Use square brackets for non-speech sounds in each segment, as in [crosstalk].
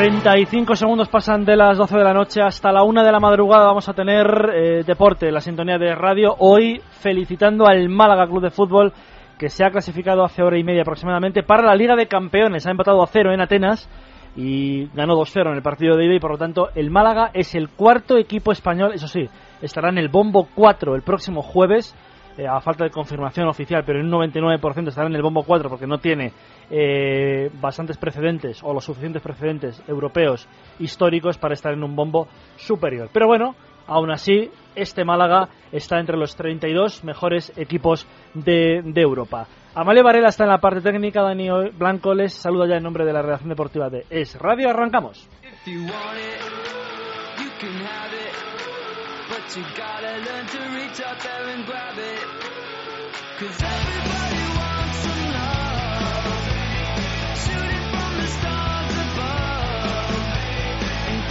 35 segundos pasan de las 12 de la noche hasta la 1 de la madrugada. Vamos a tener eh, deporte, la sintonía de radio. Hoy felicitando al Málaga Club de Fútbol que se ha clasificado hace hora y media aproximadamente para la Liga de Campeones. Ha empatado a cero en Atenas y ganó 2-0 en el partido de ida y por lo tanto el Málaga es el cuarto equipo español. Eso sí, estará en el bombo 4 el próximo jueves. Eh, a falta de confirmación oficial, pero en un 99% estará en el bombo 4 porque no tiene eh, bastantes precedentes o los suficientes precedentes europeos históricos para estar en un bombo superior. Pero bueno, aún así, este Málaga está entre los 32 mejores equipos de, Europa. Amalia Varela está en la parte técnica, Dani Blanco les saluda ya en nombre de la redacción deportiva de Es Radio. Arrancamos.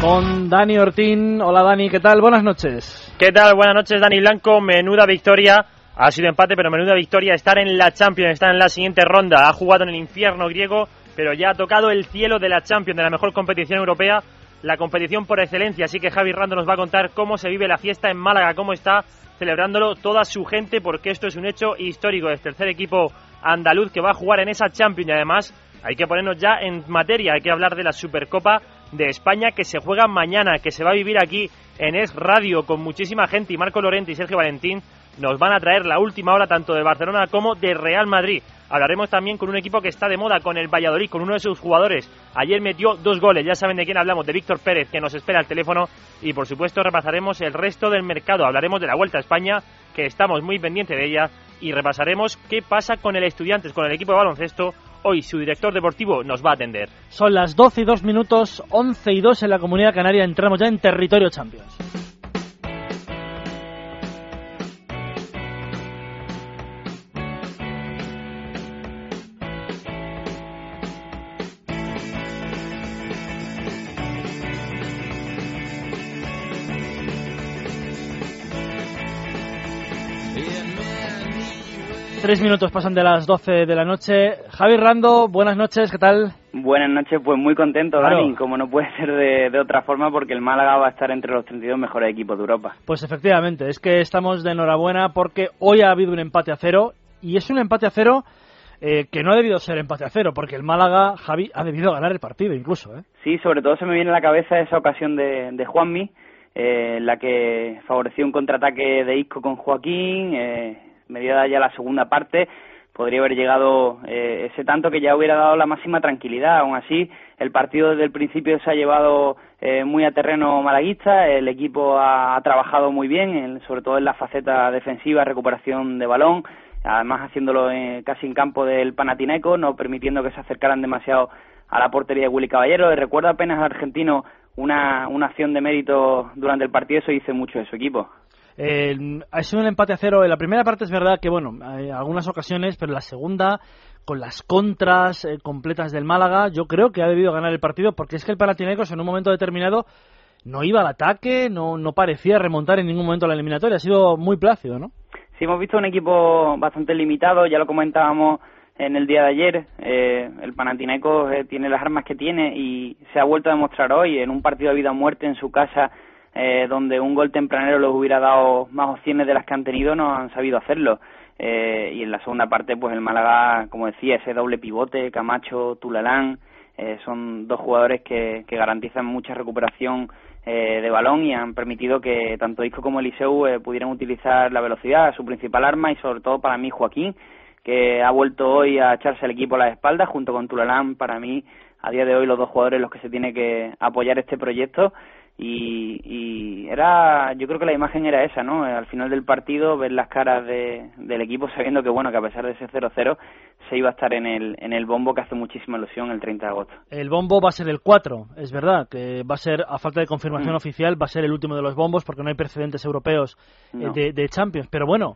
Con Dani Ortín. Hola Dani, ¿qué tal? Buenas noches. ¿Qué tal? Buenas noches Dani Blanco. Menuda victoria. Ha sido empate, pero menuda victoria. Estar en la Champions, estar en la siguiente ronda. Ha jugado en el infierno griego, pero ya ha tocado el cielo de la Champions, de la mejor competición europea, la competición por excelencia. Así que Javi Rando nos va a contar cómo se vive la fiesta en Málaga, cómo está celebrándolo toda su gente, porque esto es un hecho histórico. Es tercer equipo andaluz que va a jugar en esa Champions y además hay que ponernos ya en materia, hay que hablar de la Supercopa de España que se juega mañana, que se va a vivir aquí en Es Radio con muchísima gente y Marco Lorente y Sergio Valentín nos van a traer la última hora tanto de Barcelona como de Real Madrid. Hablaremos también con un equipo que está de moda, con el Valladolid, con uno de sus jugadores. Ayer metió dos goles, ya saben de quién hablamos, de Víctor Pérez, que nos espera al teléfono. Y por supuesto repasaremos el resto del mercado. Hablaremos de la Vuelta a España, que estamos muy pendientes de ella. Y repasaremos qué pasa con el Estudiantes, con el equipo de baloncesto, Hoy su director deportivo nos va a atender. Son las 12 y 2 minutos, 11 y 2 en la Comunidad Canaria. Entramos ya en territorio Champions. Tres minutos pasan de las 12 de la noche. Javi Rando, buenas noches, ¿qué tal? Buenas noches, pues muy contento, Dani, como no puede ser de, otra forma, porque el Málaga va a estar entre los 32 mejores equipos de Europa. Pues efectivamente, es que estamos de enhorabuena porque hoy ha habido un empate a cero, y es un empate a cero eh, que no ha debido ser empate a cero, porque el Málaga, Javi, ha debido ganar el partido incluso. ¿eh? Sí, sobre todo se me viene a la cabeza esa ocasión de, de Juanmi, eh, la que favoreció un contraataque de Isco con Joaquín, eh, mediada ya la segunda parte, podría haber llegado eh, ese tanto que ya hubiera dado la máxima tranquilidad. Aún así, el partido desde el principio se ha llevado eh, muy a terreno malaguista, el equipo ha, trabajado muy bien, sobre todo en la faceta defensiva, recuperación de balón, además haciéndolo casi en campo del Panathinaikos, no permitiendo que se acercaran demasiado a la portería de Willy Caballero. Recuerdo apenas al argentino una, una acción de mérito durante el partido, eso dice mucho de su equipo. Eh, ha sido un empate a cero. En la primera parte es verdad que, bueno, hay algunas ocasiones, pero en la segunda, con las contras eh, completas del Málaga, yo creo que ha debido ganar el partido porque es que el Panathinaikos en un momento determinado no iba al ataque, no, no parecía remontar en ningún momento la eliminatoria. Ha sido muy plácido, ¿no? Sí, hemos visto un equipo bastante limitado, ya lo comentábamos en el día de ayer. Eh, el Panathinaikos eh, tiene las armas que tiene y se ha vuelto a demostrar hoy en un partido de vida o muerte en su casa eh, donde un gol tempranero les hubiera dado más opciones de las que han tenido, no han sabido hacerlo. Eh, y en la segunda parte, pues el Málaga, como decía, ese doble pivote, Camacho, Tulalán, eh, son dos jugadores que, garantizan mucha recuperación eh, de balón y han permitido que tanto Isco como Eliseu eh, pudieran utilizar la velocidad, su principal arma, y sobre todo para mí Joaquín, que ha vuelto hoy a echarse el equipo a la espalda junto con Tulalán, para mí a día de hoy los dos jugadores los que se tiene que apoyar este proyecto y, era yo creo que la imagen era esa no al final del partido ver las caras de, del equipo sabiendo que bueno que a pesar de ese 0-0 se iba a estar en el en el bombo que hace muchísima ilusión el 30 de agosto el bombo va a ser el 4 es verdad que va a ser a falta de confirmación mm. oficial va a ser el último de los bombos porque no hay precedentes europeos eh, de, Champions pero bueno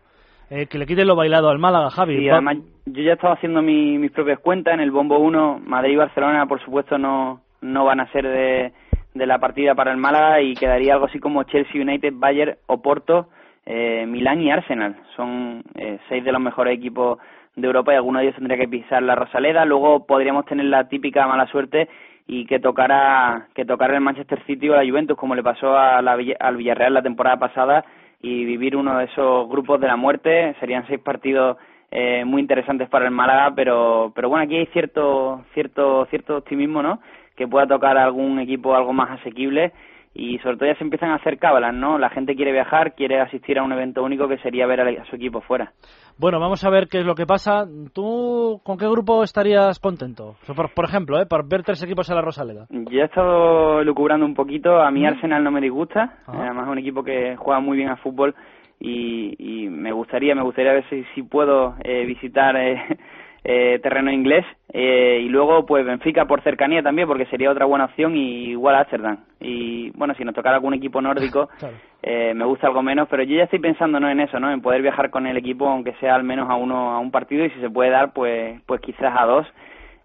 eh, que le quiten lo bailado al Málaga, Javi. Y además, yo ya estaba haciendo mis propias cuentas. En el bombo 1, Madrid y Barcelona, por supuesto, no, no van a ser de, de la partida para el Málaga y quedaría algo así como Chelsea United, Bayern, Oporto, eh, Milán y Arsenal. Son eh, seis de los mejores equipos de Europa y alguno de ellos tendría que pisar la Rosaleda. Luego podríamos tener la típica mala suerte y que tocara que tocara el Manchester City o la Juventus como le pasó a la, al Villarreal la temporada pasada y vivir uno de esos grupos de la muerte serían seis partidos eh, muy interesantes para el Málaga pero pero bueno aquí hay cierto cierto cierto optimismo no que pueda tocar algún equipo algo más asequible y sobre todo ya se empiezan a hacer cábalas, ¿no? La gente quiere viajar, quiere asistir a un evento único que sería ver a, su equipo fuera. Bueno, vamos a ver qué es lo que pasa. ¿Tú con qué grupo estarías contento? Por, ejemplo, ¿eh? Por ver tres equipos en la Rosaleda. Yo he estado lucubrando un poquito. A mí Arsenal no me disgusta. Además es un equipo que juega muy bien a fútbol y, me gustaría, me gustaría ver si, si puedo eh, visitar... Eh, eh, terreno inglés eh, y luego pues Benfica por cercanía también porque sería otra buena opción y igual Amsterdam y bueno si nos tocara algún equipo nórdico [laughs] eh, me gusta algo menos pero yo ya estoy pensando no en eso no en poder viajar con el equipo aunque sea al menos a uno a un partido y si se puede dar pues pues quizás a dos.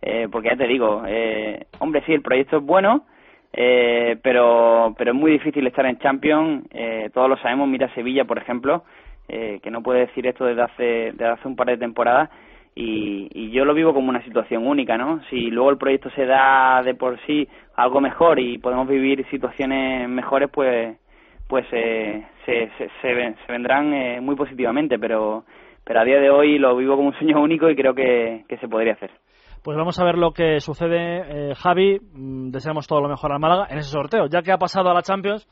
Eh, porque ya te digo eh, hombre sí el proyecto es bueno eh, pero pero es muy difícil estar en Champions. Eh, todos lo sabemos. Mira Sevilla por ejemplo eh, que no puede decir esto desde hace desde hace un par de temporadas y, yo lo vivo como una situación única, ¿no? Si luego el proyecto se da de por sí algo mejor y podemos vivir situaciones mejores, pues pues eh, se, se, se, vendrán eh, muy positivamente, pero pero a día de hoy lo vivo como un sueño único y creo que, que se podría hacer. Pues vamos a ver lo que sucede, eh, Javi. Mm, deseamos todo lo mejor al Málaga en ese sorteo, ya que ha pasado a la Champions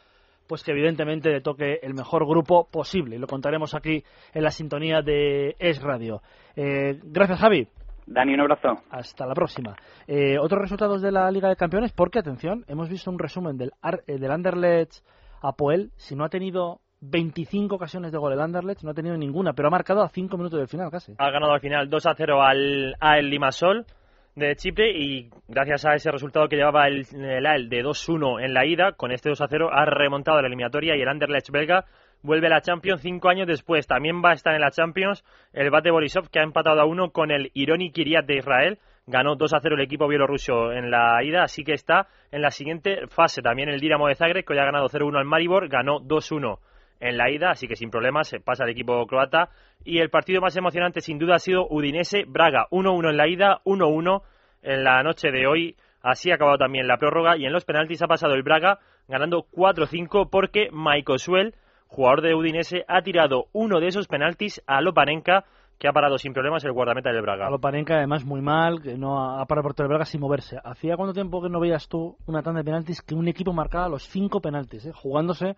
pues que evidentemente le toque el mejor grupo posible. Y lo contaremos aquí en la sintonía de Es Radio. Eh, gracias, Javi. Dani, un abrazo. Hasta la próxima. Eh, otros resultados de la Liga de Campeones, porque, atención, hemos visto un resumen del, eh, del Anderlecht a Poel. Si no ha tenido 25 ocasiones de gol el Anderlecht, no ha tenido ninguna, pero ha marcado a 5 minutos del final casi. Ha ganado al final 2 a 0 al, al Limasol de Chipre y gracias a ese resultado que llevaba el, el de 2-1 en la ida, con este 2-0 ha remontado la eliminatoria y el Anderlecht belga vuelve a la Champions cinco años después. También va a estar en la Champions el Bate Borisov que ha empatado a uno con el Ironi Kiryat de Israel. Ganó 2 0 el equipo bielorruso en la ida, así que está en la siguiente fase. También el Dinamo de Zagreb, que hoy ha ganado 0-1 al Maribor, ganó 2-1 en la ida, así que sin problemas se pasa el equipo croata. Y el partido más emocionante sin duda ha sido Udinese-Braga, 1-1 en la ida, 1-1 en la noche de hoy. Así ha acabado también la prórroga y en los penaltis ha pasado el Braga ganando 4-5 porque Michael Suel, jugador de Udinese, ha tirado uno de esos penaltis a Lopanenka que ha parado sin problemas el guardameta del Braga. A Lopanenka además muy mal, que no ha parado por todo el Braga sin moverse. ¿Hacía cuánto tiempo que no veías tú una tanda de penaltis que un equipo marcaba los cinco penaltis, eh, jugándose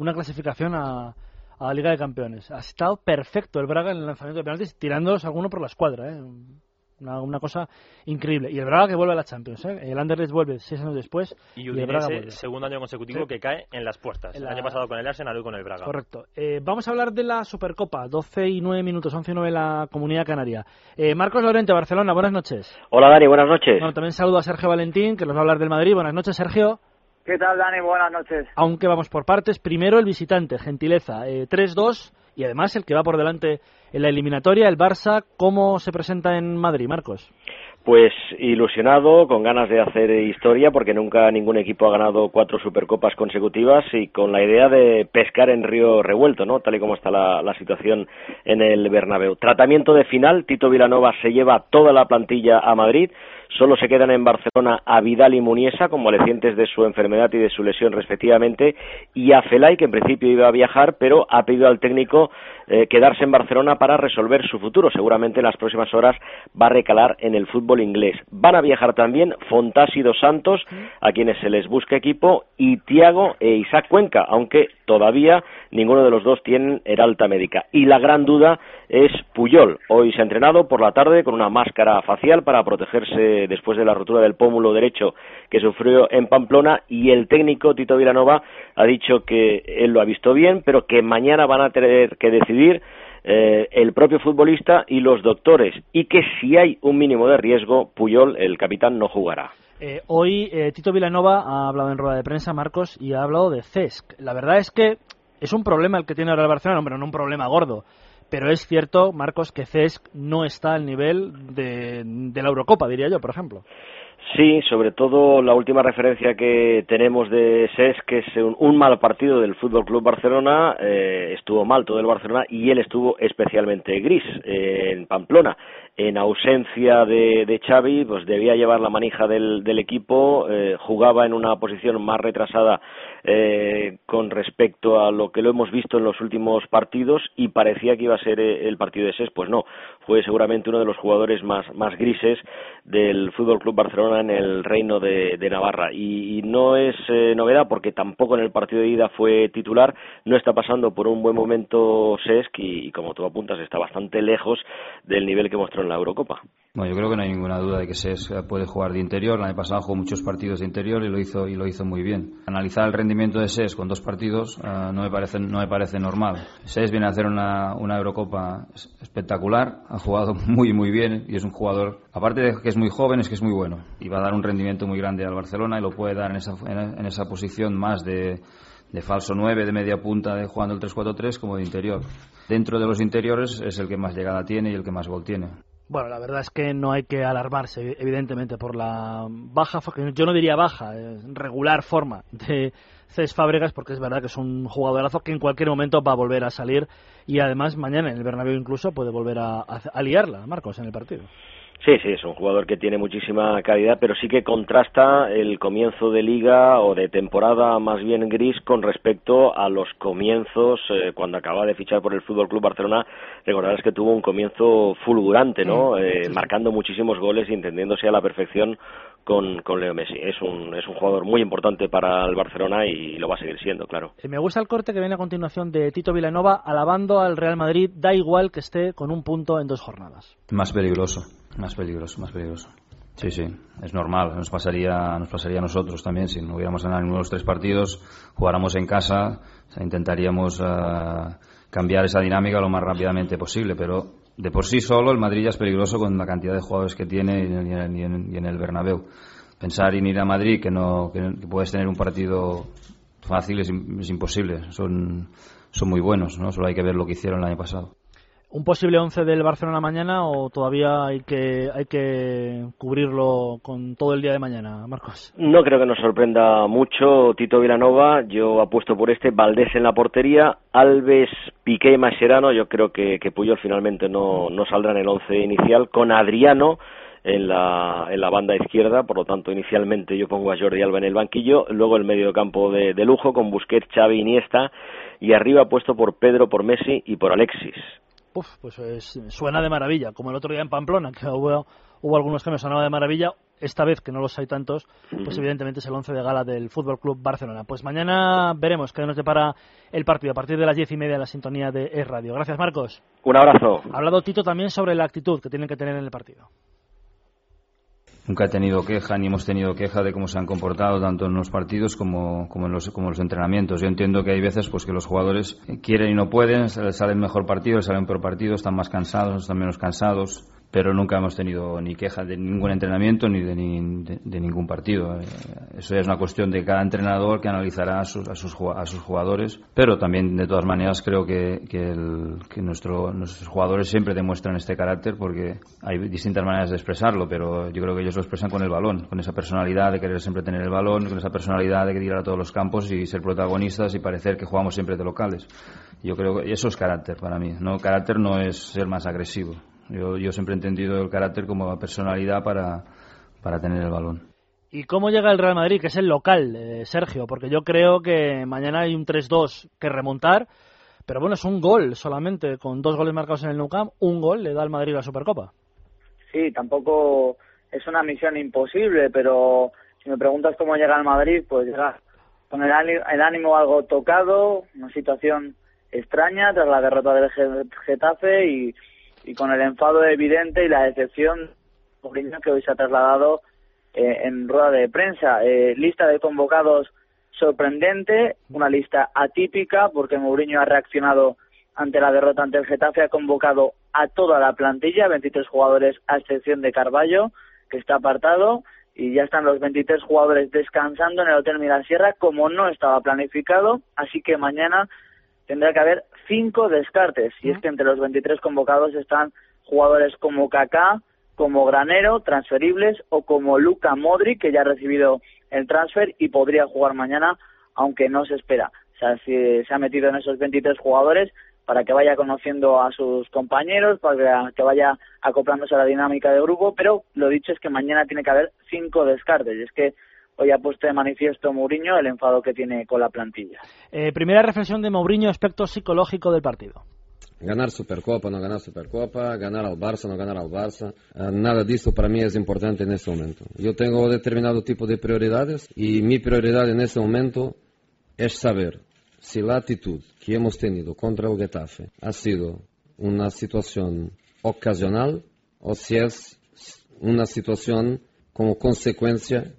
una clasificación a, a la Liga de Campeones. Ha estado perfecto el Braga en el lanzamiento de penaltis, tirándolos alguno por la escuadra. ¿eh? Una, cosa increíble. Y el Braga que vuelve a la Champions. ¿eh? El Anderlecht vuelve seis años después. Y, el Braga vuelve. segundo año consecutivo que cae en las puertas. El año pasado con el Arsenal y con el Braga. Correcto. Eh, vamos a hablar de la Supercopa. 12 y 9 minutos, 11 y 9 en la Comunidad Canaria. Eh, Marcos Lorente, Barcelona, buenas noches. Hola Dani, buenas noches. Bueno, también saludo a Sergio Valentín, que nos va a hablar del Madrid. Buenas noches, Sergio. ¿Qué tal, Dani? Buenas noches. Aunque vamos por partes. Primero el visitante, Gentileza. 3-2 y además el que va por delante en la eliminatoria, el Barça. ¿Cómo se presenta en Madrid, Marcos? Pues ilusionado, con ganas de hacer historia, porque nunca ningún equipo ha ganado cuatro Supercopas consecutivas y con la idea de pescar en río revuelto, ¿no? Tal y como está la, situación en el Bernabéu. Tratamiento de final, Tito Vilanova se lleva toda la plantilla a Madrid, Solo se quedan en Barcelona a Vidal y Muniesa, convalecientes de su enfermedad y de su lesión respectivamente, y a Felay, que en principio iba a viajar, pero ha pedido al técnico eh, quedarse en Barcelona para resolver su futuro. Seguramente en las próximas horas va a recalar en el fútbol inglés. Van a viajar también Fontás y Dos Santos, a quienes se les busca equipo, y Tiago e Isaac Cuenca, aunque todavía ninguno de los dos tienen el alta médica. Y la gran duda es Puyol. Hoy se ha entrenado por la tarde con una máscara facial para protegerse después de la rotura del pómulo derecho que sufrió en Pamplona y el técnico Tito Vilanova ha dicho que él lo ha visto bien, pero que mañana van a tener que decidir eh, el propio futbolista y los doctores y que si hay un mínimo de riesgo, Puyol, el capitán, no jugará. Eh, hoy eh, Tito Vilanova ha hablado en rueda de prensa, Marcos, y ha hablado de CESC. La verdad es que es un problema el que tiene ahora el Barcelona, hombre, no un problema gordo. Pero es cierto, Marcos, que CESC no está al nivel de, de la Eurocopa, diría yo, por ejemplo. Sí, sobre todo la última referencia que tenemos de SES, que es un, mal partido del Fútbol Club Barcelona, eh, estuvo mal todo el Barcelona y él estuvo especialmente gris eh, en Pamplona. En ausencia de, de, Xavi, pues debía llevar la manija del, del equipo, eh, jugaba en una posición más retrasada eh, con respecto a lo que lo hemos visto en los últimos partidos y parecía que iba a ser eh, el partido de SES, pues no, fue seguramente uno de los jugadores más, más grises del Fútbol Club Barcelona en el reino de, Navarra y, no es eh, novedad porque tampoco en el partido de ida fue titular, no está pasando por un buen momento Sesc y, como tú apuntas está bastante lejos del nivel que mostró en la Eurocopa. Bueno, yo creo que no hay ninguna duda de que Sesc puede jugar de interior, el año pasado jugó muchos partidos de interior y lo hizo y lo hizo muy bien. Analizar el rendimiento de SES con dos partidos eh, no me parece no me parece normal. SES viene a hacer una, una Eurocopa espectacular, ha jugado [laughs] muy muy bien y es un jugador aparte de que es muy joven es que es muy bueno y va a dar un rendimiento muy grande al Barcelona y lo puede dar en esa, en esa posición más de, de falso 9, de media punta, de jugando el 3-4-3 como de interior. Dentro de los interiores es el que más llegada tiene y el que más gol tiene. Bueno, la verdad es que no hay que alarmarse, evidentemente, por la baja, yo no diría baja, regular forma de Cés Fábregas, porque es verdad que es un jugadorazo que en cualquier momento va a volver a salir y además mañana en el Bernabéu incluso puede volver a, a liarla, Marcos, en el partido. Sí, sí, es un jugador que tiene muchísima calidad, pero sí que contrasta el comienzo de liga o de temporada más bien gris con respecto a los comienzos eh, cuando acaba de fichar por el Fútbol Club Barcelona. Recordarás que tuvo un comienzo fulgurante, ¿no? Eh, marcando muchísimos goles y entendiéndose a la perfección con, con Leo Messi. Es un, es un jugador muy importante para el Barcelona y lo va a seguir siendo, claro. Eh, me gusta el corte que viene a continuación de Tito Vilanova alabando al Real Madrid, da igual que esté con un punto en dos jornadas. Más peligroso, más peligroso, más peligroso. Sí, sí, es normal. Nos pasaría, nos pasaría a nosotros también si no hubiéramos ganado ninguno de los tres partidos, jugáramos en casa, intentaríamos uh, cambiar esa dinámica lo más rápidamente posible, pero de por sí solo el Madrid ya es peligroso con la cantidad de jugadores que tiene y en, el Bernabéu. Pensar en ir a Madrid que no que, puedes tener un partido fácil es, es, imposible. Son, son muy buenos, ¿no? Solo hay que ver lo que hicieron el año pasado. ¿Un posible 11 del Barcelona mañana o todavía hay que, hay que cubrirlo con todo el día de mañana, Marcos? No creo que nos sorprenda mucho Tito Vilanova. Yo apuesto por este. Valdés en la portería. Alves, Piqué y Mascherano. Yo creo que, Puyol finalmente no, no saldrá en el 11 inicial. Con Adriano en la, en la banda izquierda, por lo tanto inicialmente yo pongo a Jordi Alba en el banquillo, luego el medio campo de, de lujo con Busquets, Xavi, Iniesta y arriba puesto por Pedro, por Messi y por Alexis. Uf, pues suena de maravilla, como el otro día en Pamplona, que hubo, hubo algunos que me sonaban de maravilla, esta vez que no los hay tantos, pues evidentemente es el once de gala del Fútbol Club Barcelona. Pues mañana veremos qué nos depara el partido a partir de las diez y media en la sintonía de E Radio. Gracias, Marcos. Un abrazo. Ha hablado Tito también sobre la actitud que tienen que tener en el partido. Nunca he tenido queja ni hemos tenido queja de cómo se han comportado tanto en los partidos como, como, en, los, como los entrenamientos. Yo entiendo que hay veces pues que los jugadores quieren y no pueden, salen mejor partido, salen peor partido, están más cansados, están menos cansados pero nunca hemos tenido ni queja de ningún entrenamiento ni de, de, ningún partido. Eh, eso es una cuestión de cada entrenador que analizará a sus, a sus, a sus jugadores, pero también de todas maneras creo que, que, el, que nuestro, nuestros jugadores siempre demuestran este carácter porque hay distintas maneras de expresarlo, pero yo creo que ellos lo expresan con el balón, con esa personalidad de querer siempre tener el balón, con esa personalidad de ir a todos los campos y ser protagonistas y parecer que jugamos siempre de locales. Yo creo que eso es carácter para mí. No, carácter no es ser más agresivo. Yo, yo siempre he entendido el carácter como personalidad para, para tener el balón. ¿Y cómo llega el Real Madrid, que es el local, eh, Sergio? Porque yo creo que mañana hay un 3-2 que remontar, pero bueno, es un gol solamente, con dos goles marcados en el Nou Camp, un gol le da al Madrid la Supercopa. Sí, tampoco es una misión imposible, pero si me preguntas cómo llega al Madrid, pues llega con el, el ánimo algo tocado, una situación extraña tras la derrota del Getafe y y con el enfado evidente y la decepción que hoy se ha trasladado eh, en rueda de prensa. Eh, lista de convocados sorprendente, una lista atípica porque Mourinho ha reaccionado ante la derrota ante el Getafe, ha convocado a toda la plantilla, 23 jugadores a excepción de Carballo, que está apartado, y ya están los 23 jugadores descansando en el Hotel Mirasierra como no estaba planificado, así que mañana tendrá que haber cinco descartes, y es que entre los 23 convocados están jugadores como Kaká, como Granero, transferibles, o como Luka Modric, que ya ha recibido el transfer y podría jugar mañana, aunque no se espera. O sea, si se ha metido en esos 23 jugadores para que vaya conociendo a sus compañeros, para que vaya acoplándose a la dinámica de grupo, pero lo dicho es que mañana tiene que haber cinco descartes. Y es que hoy ha puesto de manifiesto Mourinho el enfado que tiene con la plantilla. Eh, primera reflexión de Mourinho aspecto psicológico del partido. Ganar Supercopa, no ganar Supercopa, ganar al Barça, no ganar al Barça. Uh, nada disso para mí es importante en este momento. Yo tengo determinado tipo de prioridades y mi prioridad en este momento es saber si la actitud que hemos tenido contra el Getafe ha sido una situación ocasional o si es una situación como consecuencia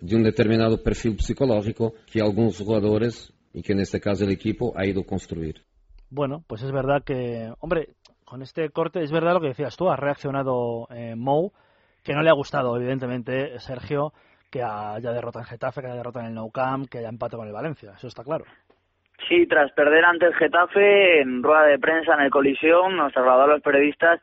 de un determinado perfil psicológico que algunos jugadores, y que en este caso el equipo, ha ido construir. Bueno, pues es verdad que, hombre, con este corte es verdad lo que decías tú, ha reaccionado eh, Mou, que no le ha gustado, evidentemente, Sergio, que haya derrota en Getafe, que haya derrota en el Nou Camp, que haya empate con el Valencia, eso está claro. Sí, tras perder ante el Getafe en rueda de prensa en el colisión, nos trasladó a los periodistas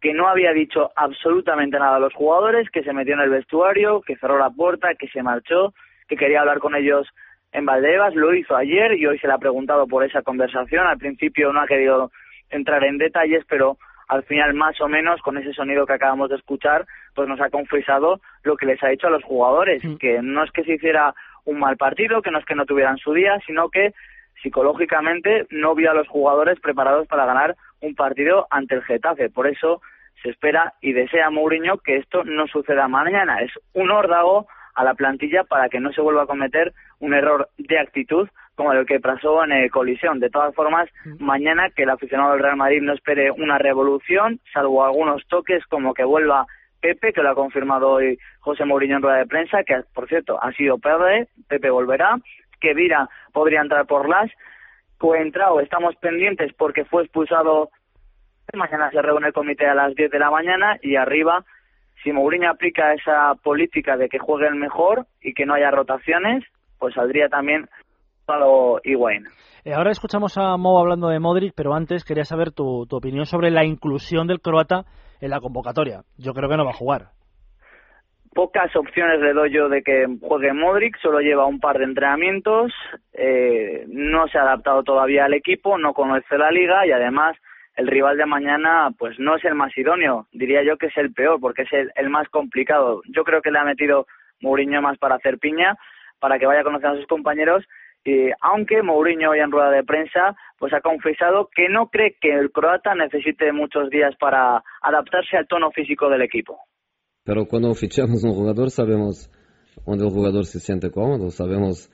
que no había dicho absolutamente nada a los jugadores, que se metió en el vestuario, que cerró la puerta, que se marchó, que quería hablar con ellos en Valdebebas, lo hizo ayer y hoy se le ha preguntado por esa conversación. Al principio no ha querido entrar en detalles, pero al final más o menos con ese sonido que acabamos de escuchar, pues nos ha confesado lo que les ha dicho a los jugadores, mm. que no es que se hiciera un mal partido, que no es que no tuvieran su día, sino que psicológicamente no vio a los jugadores preparados para ganar un partido ante el Getafe. Por eso se espera y desea Mourinho que esto no suceda mañana. Es un órdago a la plantilla para que no se vuelva a cometer un error de actitud como el que pasó en el colisión. De todas formas, mañana que el aficionado del Real Madrid no espere una revolución, salvo algunos toques como que vuelva Pepe, que lo ha confirmado hoy José Mourinho en rueda de prensa, que por cierto ha sido Pepe, Pepe volverá, que Vira podría entrar por las, Coentrao estamos pendientes porque fue expulsado, mañana se reúne el comité a las 10 de la mañana y arriba si Mourinho aplica esa política de que juegue el mejor y que no haya rotaciones, pues saldría también Palo Higuaín. Eh, ahora escuchamos a Mo hablando de Modric, pero antes quería saber tu, tu opinión sobre la inclusión del croata en la convocatoria. Yo creo que no va a jugar. Pocas opciones le doy yo de que juegue Modric, solo lleva un par de entrenamientos, eh, no se ha adaptado todavía al equipo, no conoce la liga y además el rival de mañana pues no es el más idóneo, diría yo que es el peor porque es el, más complicado. Yo creo que le ha metido Mourinho más para hacer piña, para que vaya a conocer a sus compañeros y aunque Mourinho hoy en rueda de prensa pues ha confesado que no cree que el croata necesite muchos días para adaptarse al tono físico del equipo. Pero cuando fichamos un jugador sabemos dónde el jugador se siente cómodo, sabemos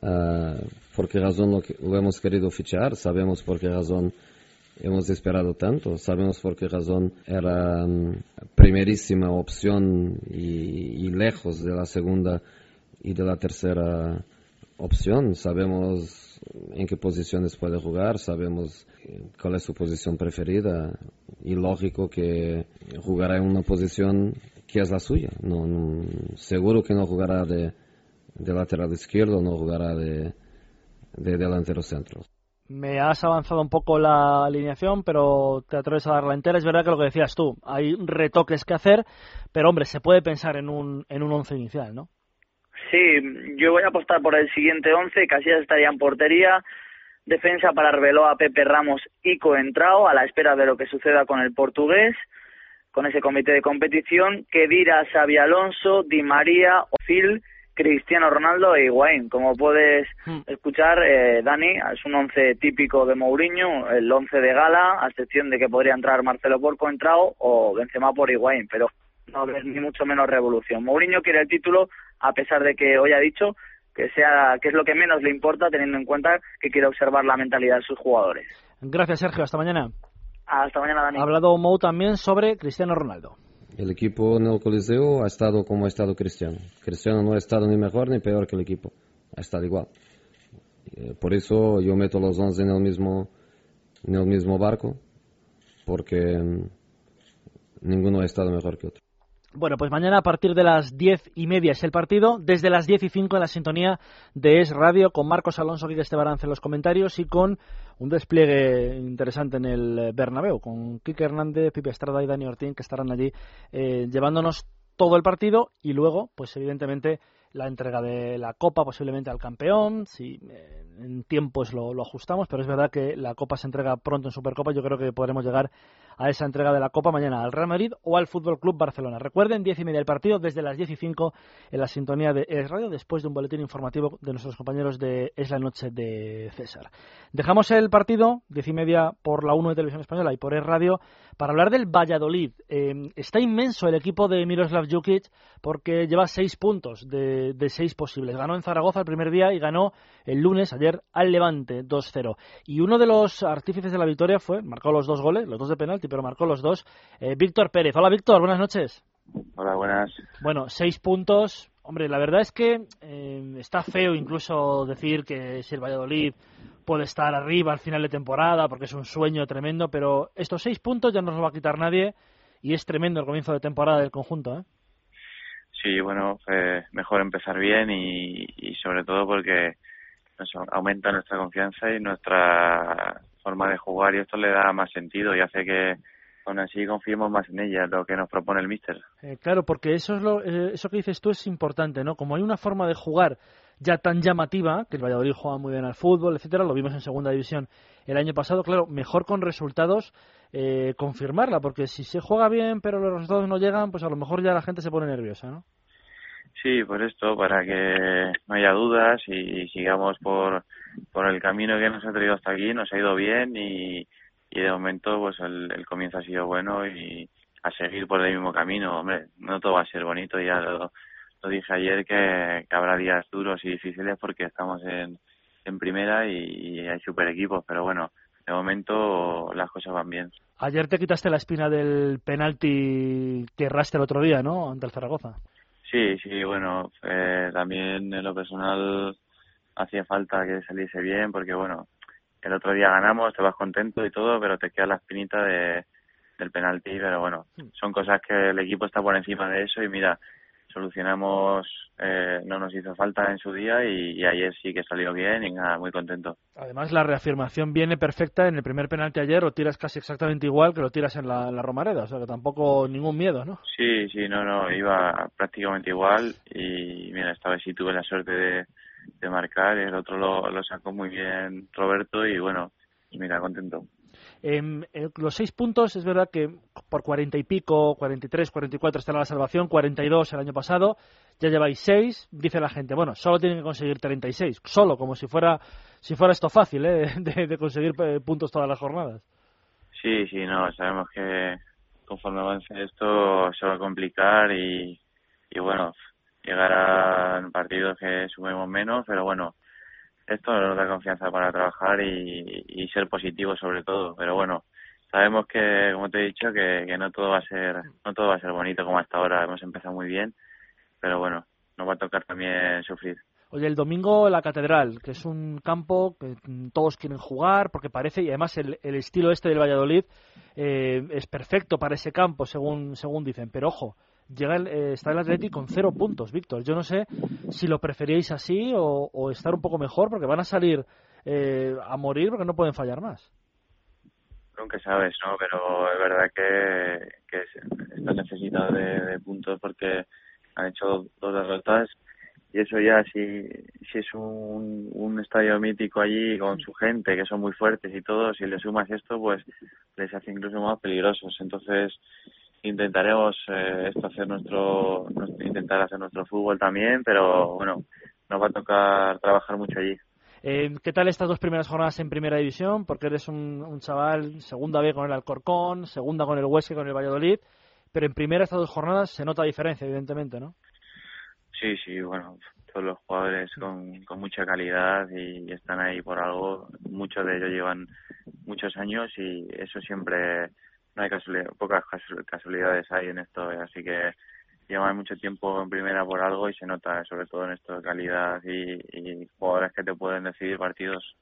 uh, por qué razón lo, lo hemos querido fichar, sabemos por qué razón hemos esperado tanto. Sabemos por qué razón era um, primerísima opción y, lejos de la segunda y de la tercera opción. Sabemos en qué posiciones puede jugar, sabemos cuál es su posición preferida y lógico que jugará en una posición que es la suya. No, seguro que no jugará de, de lateral izquierdo, no jugará de delantero centro. Me has avanzado un poco la alineación, pero te atreves a darla entera. Es verdad que lo que decías tú, hay retoques que hacer, pero hombre, se puede pensar en un, en un once inicial, ¿no? Sí, yo voy a apostar por el siguiente once. Casillas estaría en portería. Defensa para Arbeloa, Pepe Ramos y Coentrao, a la espera de lo que suceda con el portugués, con ese comité de competición. Que dirá Xavi Alonso, Di María, Phil Cristiano Ronaldo e Higuaín. Como puedes hmm. escuchar, eh, Dani, es un once típico de Mourinho, el once de gala, a excepción de que podría entrar Marcelo Porco entrado o Benzema por Higuaín, pero no es ni mucho menos revolución. Mourinho quiere el título, a pesar de que hoy ha dicho que sea que es lo que menos le importa, teniendo en cuenta que quiere observar la mentalidad de sus jugadores. Gracias, Sergio. Hasta mañana. Hasta mañana, Dani. Ha hablado Mou también sobre Cristiano Ronaldo. El equipo en el Coliseo ha estado como ha estado Cristiano. Cristiano no ha estado ni mejor ni peor que el equipo. Ha estado igual. Eh, por eso yo meto los 11 en el mismo, en el mismo barco, porque mm, ninguno ha estado mejor que otro. Bueno, pues mañana a partir de las diez y media es el partido, desde las diez y cinco en la sintonía de Es Radio, con Marcos Alonso, Quique Estebarance en los comentarios y con un despliegue interesante en el Bernabéu, con Quique Hernández, Pipe Estrada y Dani Ortín, que estarán allí eh, llevándonos todo el partido. Y luego, pues evidentemente, la entrega de la Copa posiblemente al campeón, si eh, en tiempos lo, lo, ajustamos, pero es verdad que la Copa se entrega pronto en Supercopa, yo creo que podremos llegar a esa entrega de la Copa mañana al Real Madrid o al Fútbol Club Barcelona. Recuerden, diez y media el partido, desde las diez y cinco en la sintonía de Es Radio, después de un boletín informativo de nuestros compañeros de Es la Noche de César. Dejamos el partido, diez y media por la 1 de Televisión Española y por Es Radio, para hablar del Valladolid. Eh, está inmenso el equipo de Miroslav Jukic porque lleva seis puntos de, de seis posibles. Ganó en Zaragoza el primer día y ganó el lunes, ayer, al Levante 2-0. Y uno de los artífices de la victoria fue, marcó los dos goles, los dos de penalti, pero marcó los dos, eh, Víctor Pérez. Hola Víctor, buenas noches. Hola, buenas. Bueno, seis puntos. Hombre, la verdad es que eh, está feo incluso decir que si el Valladolid puede estar arriba al final de temporada porque es un sueño tremendo, pero estos seis puntos ya no los va a quitar nadie y es tremendo el comienzo de temporada del conjunto. ¿eh? Sí, bueno, eh, mejor empezar bien y, y sobre todo porque nos aumenta nuestra confianza y nuestra forma de jugar y esto le da más sentido y hace que aún así confiemos más en ella, lo que nos propone el míster. Eh, claro, porque eso es lo, eh, eso que dices tú es importante, ¿no? Como hay una forma de jugar ya tan llamativa, que el Valladolid juega muy bien al fútbol, etcétera, lo vimos en segunda división el año pasado, claro, mejor con resultados eh, confirmarla, porque si se juega bien pero los resultados no llegan, pues a lo mejor ya la gente se pone nerviosa, ¿no? Sí, por esto, para que no haya dudas y sigamos por, por el camino que nos ha traído hasta aquí, nos ha ido bien y, y de momento pues el, comienzo ha sido bueno y a seguir por el mismo camino. Hombre, no todo va a ser bonito, ya lo, dije ayer que, que, habrá días duros y difíciles porque estamos en, en primera y, y hay super equipos, pero bueno, de momento las cosas van bien. Ayer te quitaste la espina del penalti que erraste el otro día, ¿no? Ante el Zaragoza. Sí, sí, bueno, eh, también en lo personal hacía falta que saliese bien porque, bueno, el otro día ganamos, te vas contento y todo, pero te queda la espinita de, del penalti, pero bueno, son cosas que el equipo está por encima de eso y mira, solucionamos, eh, no nos hizo falta en su día y, y, ayer sí que salió bien y nada, muy contento. Además la reafirmación viene perfecta en el primer penalti ayer, lo tiras casi exactamente igual que lo tiras en la, en la Romareda, o sea que tampoco ningún miedo, ¿no? Sí, sí, no, no, iba prácticamente igual y mira, esta vez sí tuve la suerte de de marcar, el otro lo, lo sacó muy bien Roberto y bueno, mira, contento. Eh, los seis puntos es verdad que por cuarenta y pico, cuarenta y tres, cuarenta y cuatro está la salvación, cuarenta y dos el año pasado, ya lleváis seis, dice la gente, bueno, solo tienen que conseguir treinta y seis, solo, como si fuera si fuera esto fácil, ¿eh? [laughs] de, de conseguir eh, puntos todas las jornadas. Sí, sí, no, sabemos que conforme avance esto se va a complicar y, y bueno, llegarán partidos que sumemos menos, pero bueno, esto nos da confianza para trabajar y, ser positivo sobre todo, pero bueno, sabemos que, como te he dicho, que, que no todo va a ser, no todo va a ser bonito como hasta ahora, hemos empezado muy bien, pero bueno, nos va a tocar también sufrir. Oye, el domingo la Catedral, que es un campo que todos quieren jugar, porque parece, y además el, el estilo este del Valladolid eh, es perfecto para ese campo, según, según dicen, pero ojo, llega el, eh, está el Atleti con cero puntos, Víctor. Yo no sé si lo preferíais así o, estar un poco mejor, porque van a salir eh, a morir porque no pueden fallar más. Nunca sabes, ¿no? Pero es verdad que, que necesitados de, puntos porque han hecho dos derrotas y eso ya si, si es un estadio mítico allí con su gente que son muy fuertes y todo, si le sumas esto pues les hace incluso más peligrosos. Entonces intentaremos eh, esto hacer nuestro, nuestro, intentar hacer nuestro fútbol también, pero bueno, nos va a tocar trabajar mucho allí. Eh, ¿Qué tal estas dos primeras jornadas en Primera División? Porque eres un, un chaval, segunda vez con el Alcorcón, segunda con el Huesque, con el Valladolid, pero en primera estas dos jornadas se nota diferencia, evidentemente, ¿no? Sí, sí, bueno, todos los jugadores con, con mucha calidad y están ahí por algo. Muchos de ellos llevan muchos años y eso siempre no hay casualidad, pocas casualidades hay en esto, así que lleva mucho tiempo en primera por algo y se nota, sobre todo en esto de calidad y, y jugadores que te pueden decidir partidos.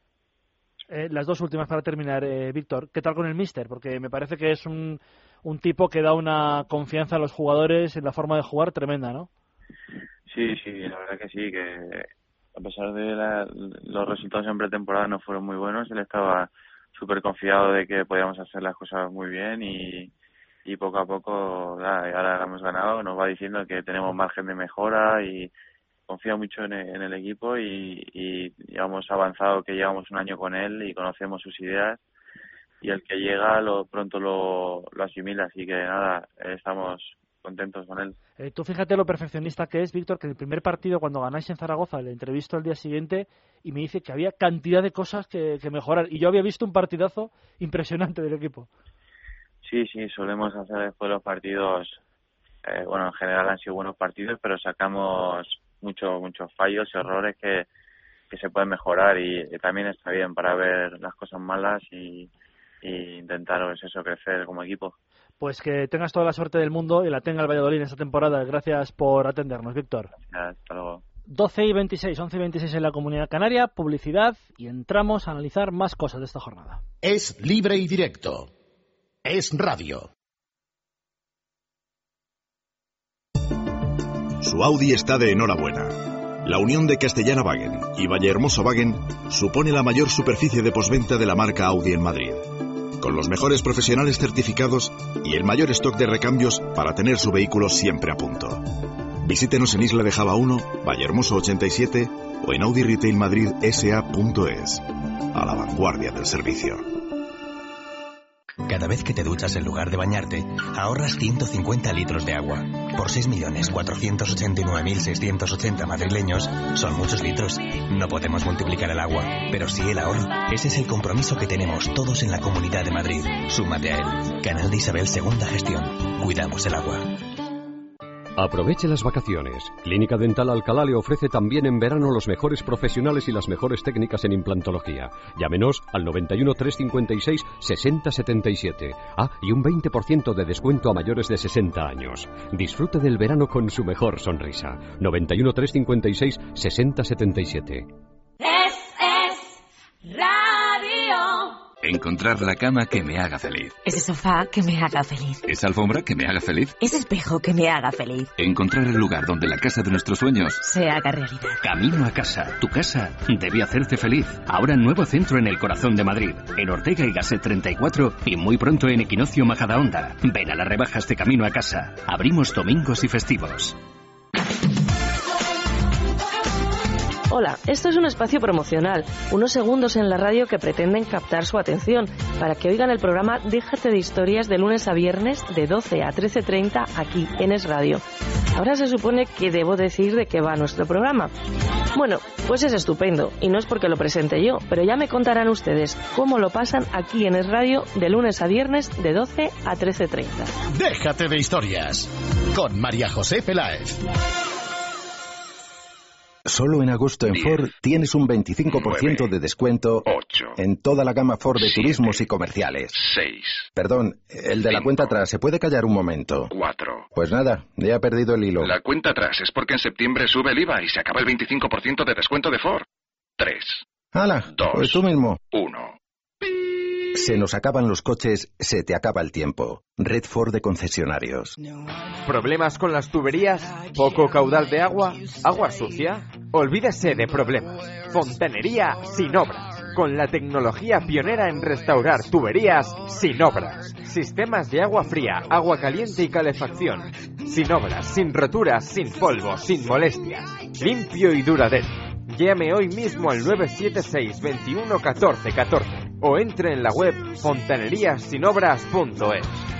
Eh, las dos últimas para terminar, eh, Víctor. ¿Qué tal con el Mister? Porque me parece que es un, un tipo que da una confianza a los jugadores en la forma de jugar tremenda, ¿no? Sí, sí, la verdad que sí, que a pesar de los resultados en pretemporada no fueron muy buenos, él estaba súper confiado de que podíamos hacer las cosas muy bien y, y poco a poco ahora hemos ganado, nos va diciendo que tenemos margen de mejora y confía mucho en el, equipo y, y ya hemos avanzado que llevamos un año con él y conocemos sus ideas y el que llega lo pronto lo, lo asimila así que nada estamos contentos con él. Eh, tú fíjate lo perfeccionista que es, Víctor, que en el primer partido cuando ganáis en Zaragoza le entrevisto al día siguiente y me dice que había cantidad de cosas que, que mejorar y yo había visto un partidazo impresionante del equipo. Sí, sí, solemos hacer después los partidos, eh, bueno, en general han sido buenos partidos, pero sacamos muchos muchos fallos y errores que, que se pueden mejorar y, también está bien para ver las cosas malas y, y intentar pues, eso crecer como equipo. Pues que tengas toda la suerte del mundo y la tenga el Valladolid en esta temporada. Gracias por atendernos, Víctor. hasta luego. 12 y 26, 11 y 26 en la Comunidad Canaria, publicidad y entramos a analizar más cosas de esta jornada. Es libre y directo. Es radio. Su Audi está de enhorabuena. La unión de Castellana Wagen y Vallehermoso Wagen supone la mayor superficie de posventa de la marca Audi en Madrid. Con los mejores profesionales certificados y el mayor stock de recambios para tener su vehículo siempre a punto. Visítenos en Isla de Java 1, Vallehermoso 87 o en Audi Retail Madrid SA.es. A la vanguardia del servicio. Cada vez que te duchas en lugar de bañarte, ahorras 150 litros de agua. Por 6.489.680 madrileños, son muchos litros. No podemos multiplicar el agua, pero sí el ahorro. Ese es el compromiso que tenemos todos en la Comunidad de Madrid. Súmate a él. Canal de Isabel Segunda Gestión. Cuidamos el agua. Aproveche las vacaciones. Clínica Dental Alcalá le ofrece también en verano los mejores profesionales y las mejores técnicas en implantología. Llámenos al 91 356 6077. Ah, y un 20% de descuento a mayores de 60 años. Disfrute del verano con su mejor sonrisa. 91 356 6077. Es, es, radio. Encontrar la cama que me haga feliz. Ese sofá que me haga feliz. Esa alfombra que me haga feliz. Ese espejo que me haga feliz. Encontrar el lugar donde la casa de nuestros sueños se haga realidad. Camino a casa. Tu casa debe hacerte feliz. Ahora nuevo centro en el corazón de Madrid. En Ortega y Gasset 34 y muy pronto en Equinoccio Majadahonda. Ven a las rebajas de Camino a casa. Abrimos domingos y festivos. Hola, esto es un espacio promocional, unos segundos en la radio que pretenden captar su atención para que oigan el programa Déjate de historias de lunes a viernes de 12 a 13.30 aquí en Es Radio. Ahora se supone que debo decir de qué va nuestro programa. Bueno, pues es estupendo y no es porque lo presente yo, pero ya me contarán ustedes cómo lo pasan aquí en Es Radio de lunes a viernes de 12 a 13.30. Déjate de historias con María José Peláez. Solo en agosto en Ford tienes un 25% de descuento en toda la gama Ford de turismos y comerciales. 6. Perdón, el de la cuenta atrás, ¿se puede callar un momento? 4. Pues nada, ya he perdido el hilo. La cuenta atrás es porque en septiembre sube el IVA y se acaba el 25% de descuento de Ford. 3. ¡Hala! Pues tú mismo. 1. Se nos acaban los coches, se te acaba el tiempo. Red Ford de concesionarios. ¿Problemas con las tuberías? ¿Poco caudal de agua? ¿Agua sucia? Olvídese de problemas. Fontanería sin obras. Con la tecnología pionera en restaurar tuberías sin obras. Sistemas de agua fría, agua caliente y calefacción. Sin obras, sin roturas, sin polvo, sin molestias. Limpio y duradero. Llame hoy mismo al 976 21 14 14 o entre en la web fontaneríasinobras.es.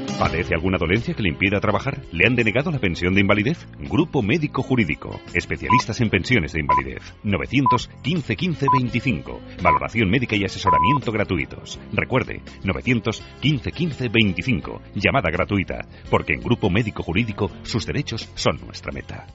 ¿Padece alguna dolencia que le impida trabajar? ¿Le han denegado la pensión de invalidez? Grupo Médico Jurídico. Especialistas en pensiones de invalidez. 915 15 25. Valoración médica y asesoramiento gratuitos. Recuerde, 915 15 25. Llamada gratuita. Porque en Grupo Médico Jurídico sus derechos son nuestra meta.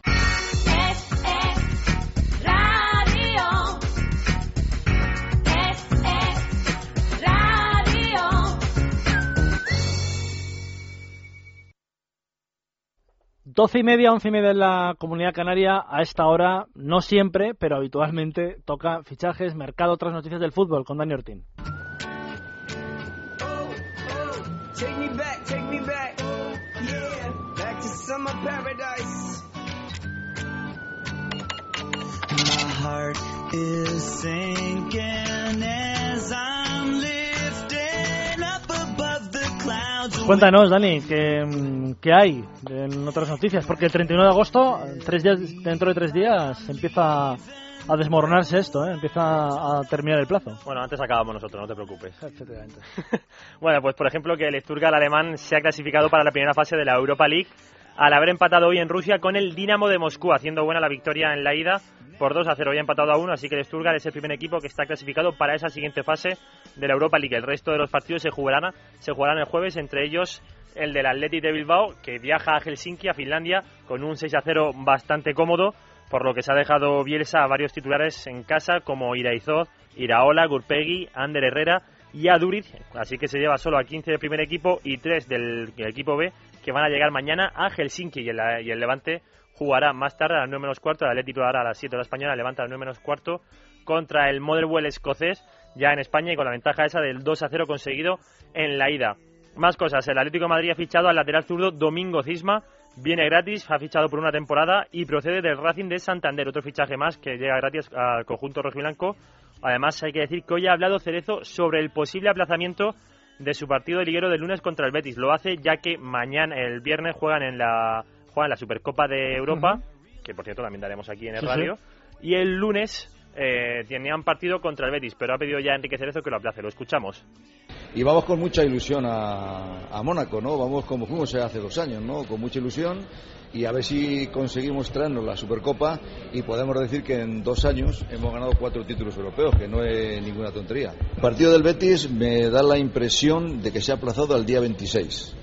Doce y media, once y media en la comunidad canaria. A esta hora, no siempre, pero habitualmente, toca fichajes, mercado, otras noticias del fútbol con Dani Ortín. Cuéntanos, Dani, ¿qué, qué hay en otras noticias? Porque el 31 de agosto, tres días, dentro de tres días, empieza a desmoronarse esto, ¿eh? empieza a terminar el plazo. Bueno, antes acabamos nosotros, no te preocupes. [laughs] Efectivamente. [laughs] Bueno, pues por ejemplo que el Sturgal alemán se ha clasificado para la primera fase de la Europa League al haber empatado hoy en Rusia con el Dinamo de Moscú, haciendo buena la victoria en la ida por 2 a 0. Hoy ha empatado a 1, así que el Sturgal es el primer equipo que está clasificado para esa siguiente fase de la Europa League. El resto de los partidos se jugarán, se jugarán el jueves, entre ellos el del Athletic de Bilbao, que viaja a Helsinki, a Finlandia, con un 6 a 0 bastante cómodo, por lo que se ha dejado Bielsa a varios titulares en casa, como Iraizoz, Iraola, Gurpegui, Ander Herrera y Aduriz, así que se lleva solo a 15 del primer equipo y 3 del, del equipo B, que van a llegar mañana a Helsinki y el, Levante jugará más tarde a las 9 menos cuarto, el Atlético hará a las 7 de la española, el Levante a las 9 menos cuarto contra el Motherwell escocés ya en España y con la ventaja esa del 2 a 0 conseguido en la ida. Más cosas, el Atlético Madrid ha fichado al lateral zurdo Domingo Cisma, viene gratis, ha fichado por una temporada y procede del Racing de Santander, otro fichaje más que llega gratis al conjunto rojiblanco. Además, hay que decir que hoy ha hablado Cerezo sobre el posible aplazamiento de su partido de liguero del lunes contra el Betis. Lo hace ya que mañana, el viernes, juegan en la, juegan la Supercopa de Europa, que por cierto también daremos aquí en el Sí, radio. Y el lunes eh, tenían partido contra el Betis, pero ha pedido ya Enrique Cerezo que lo aplace. Lo escuchamos. Y vamos con mucha ilusión a, a Mónaco, ¿no? Vamos como fuimos hace dos años, ¿no? Con mucha ilusión y a ver si conseguimos traernos la Supercopa y podemos decir que en dos años hemos ganado cuatro títulos europeos, que no es ninguna tontería. El partido del Betis me da la impresión de que se ha aplazado al día 26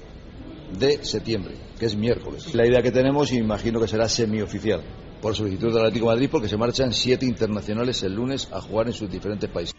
de septiembre, que es miércoles. La idea que tenemos, imagino que será semioficial, por solicitud del Atlético Madrid, porque se marchan siete internacionales el lunes a jugar en sus diferentes países.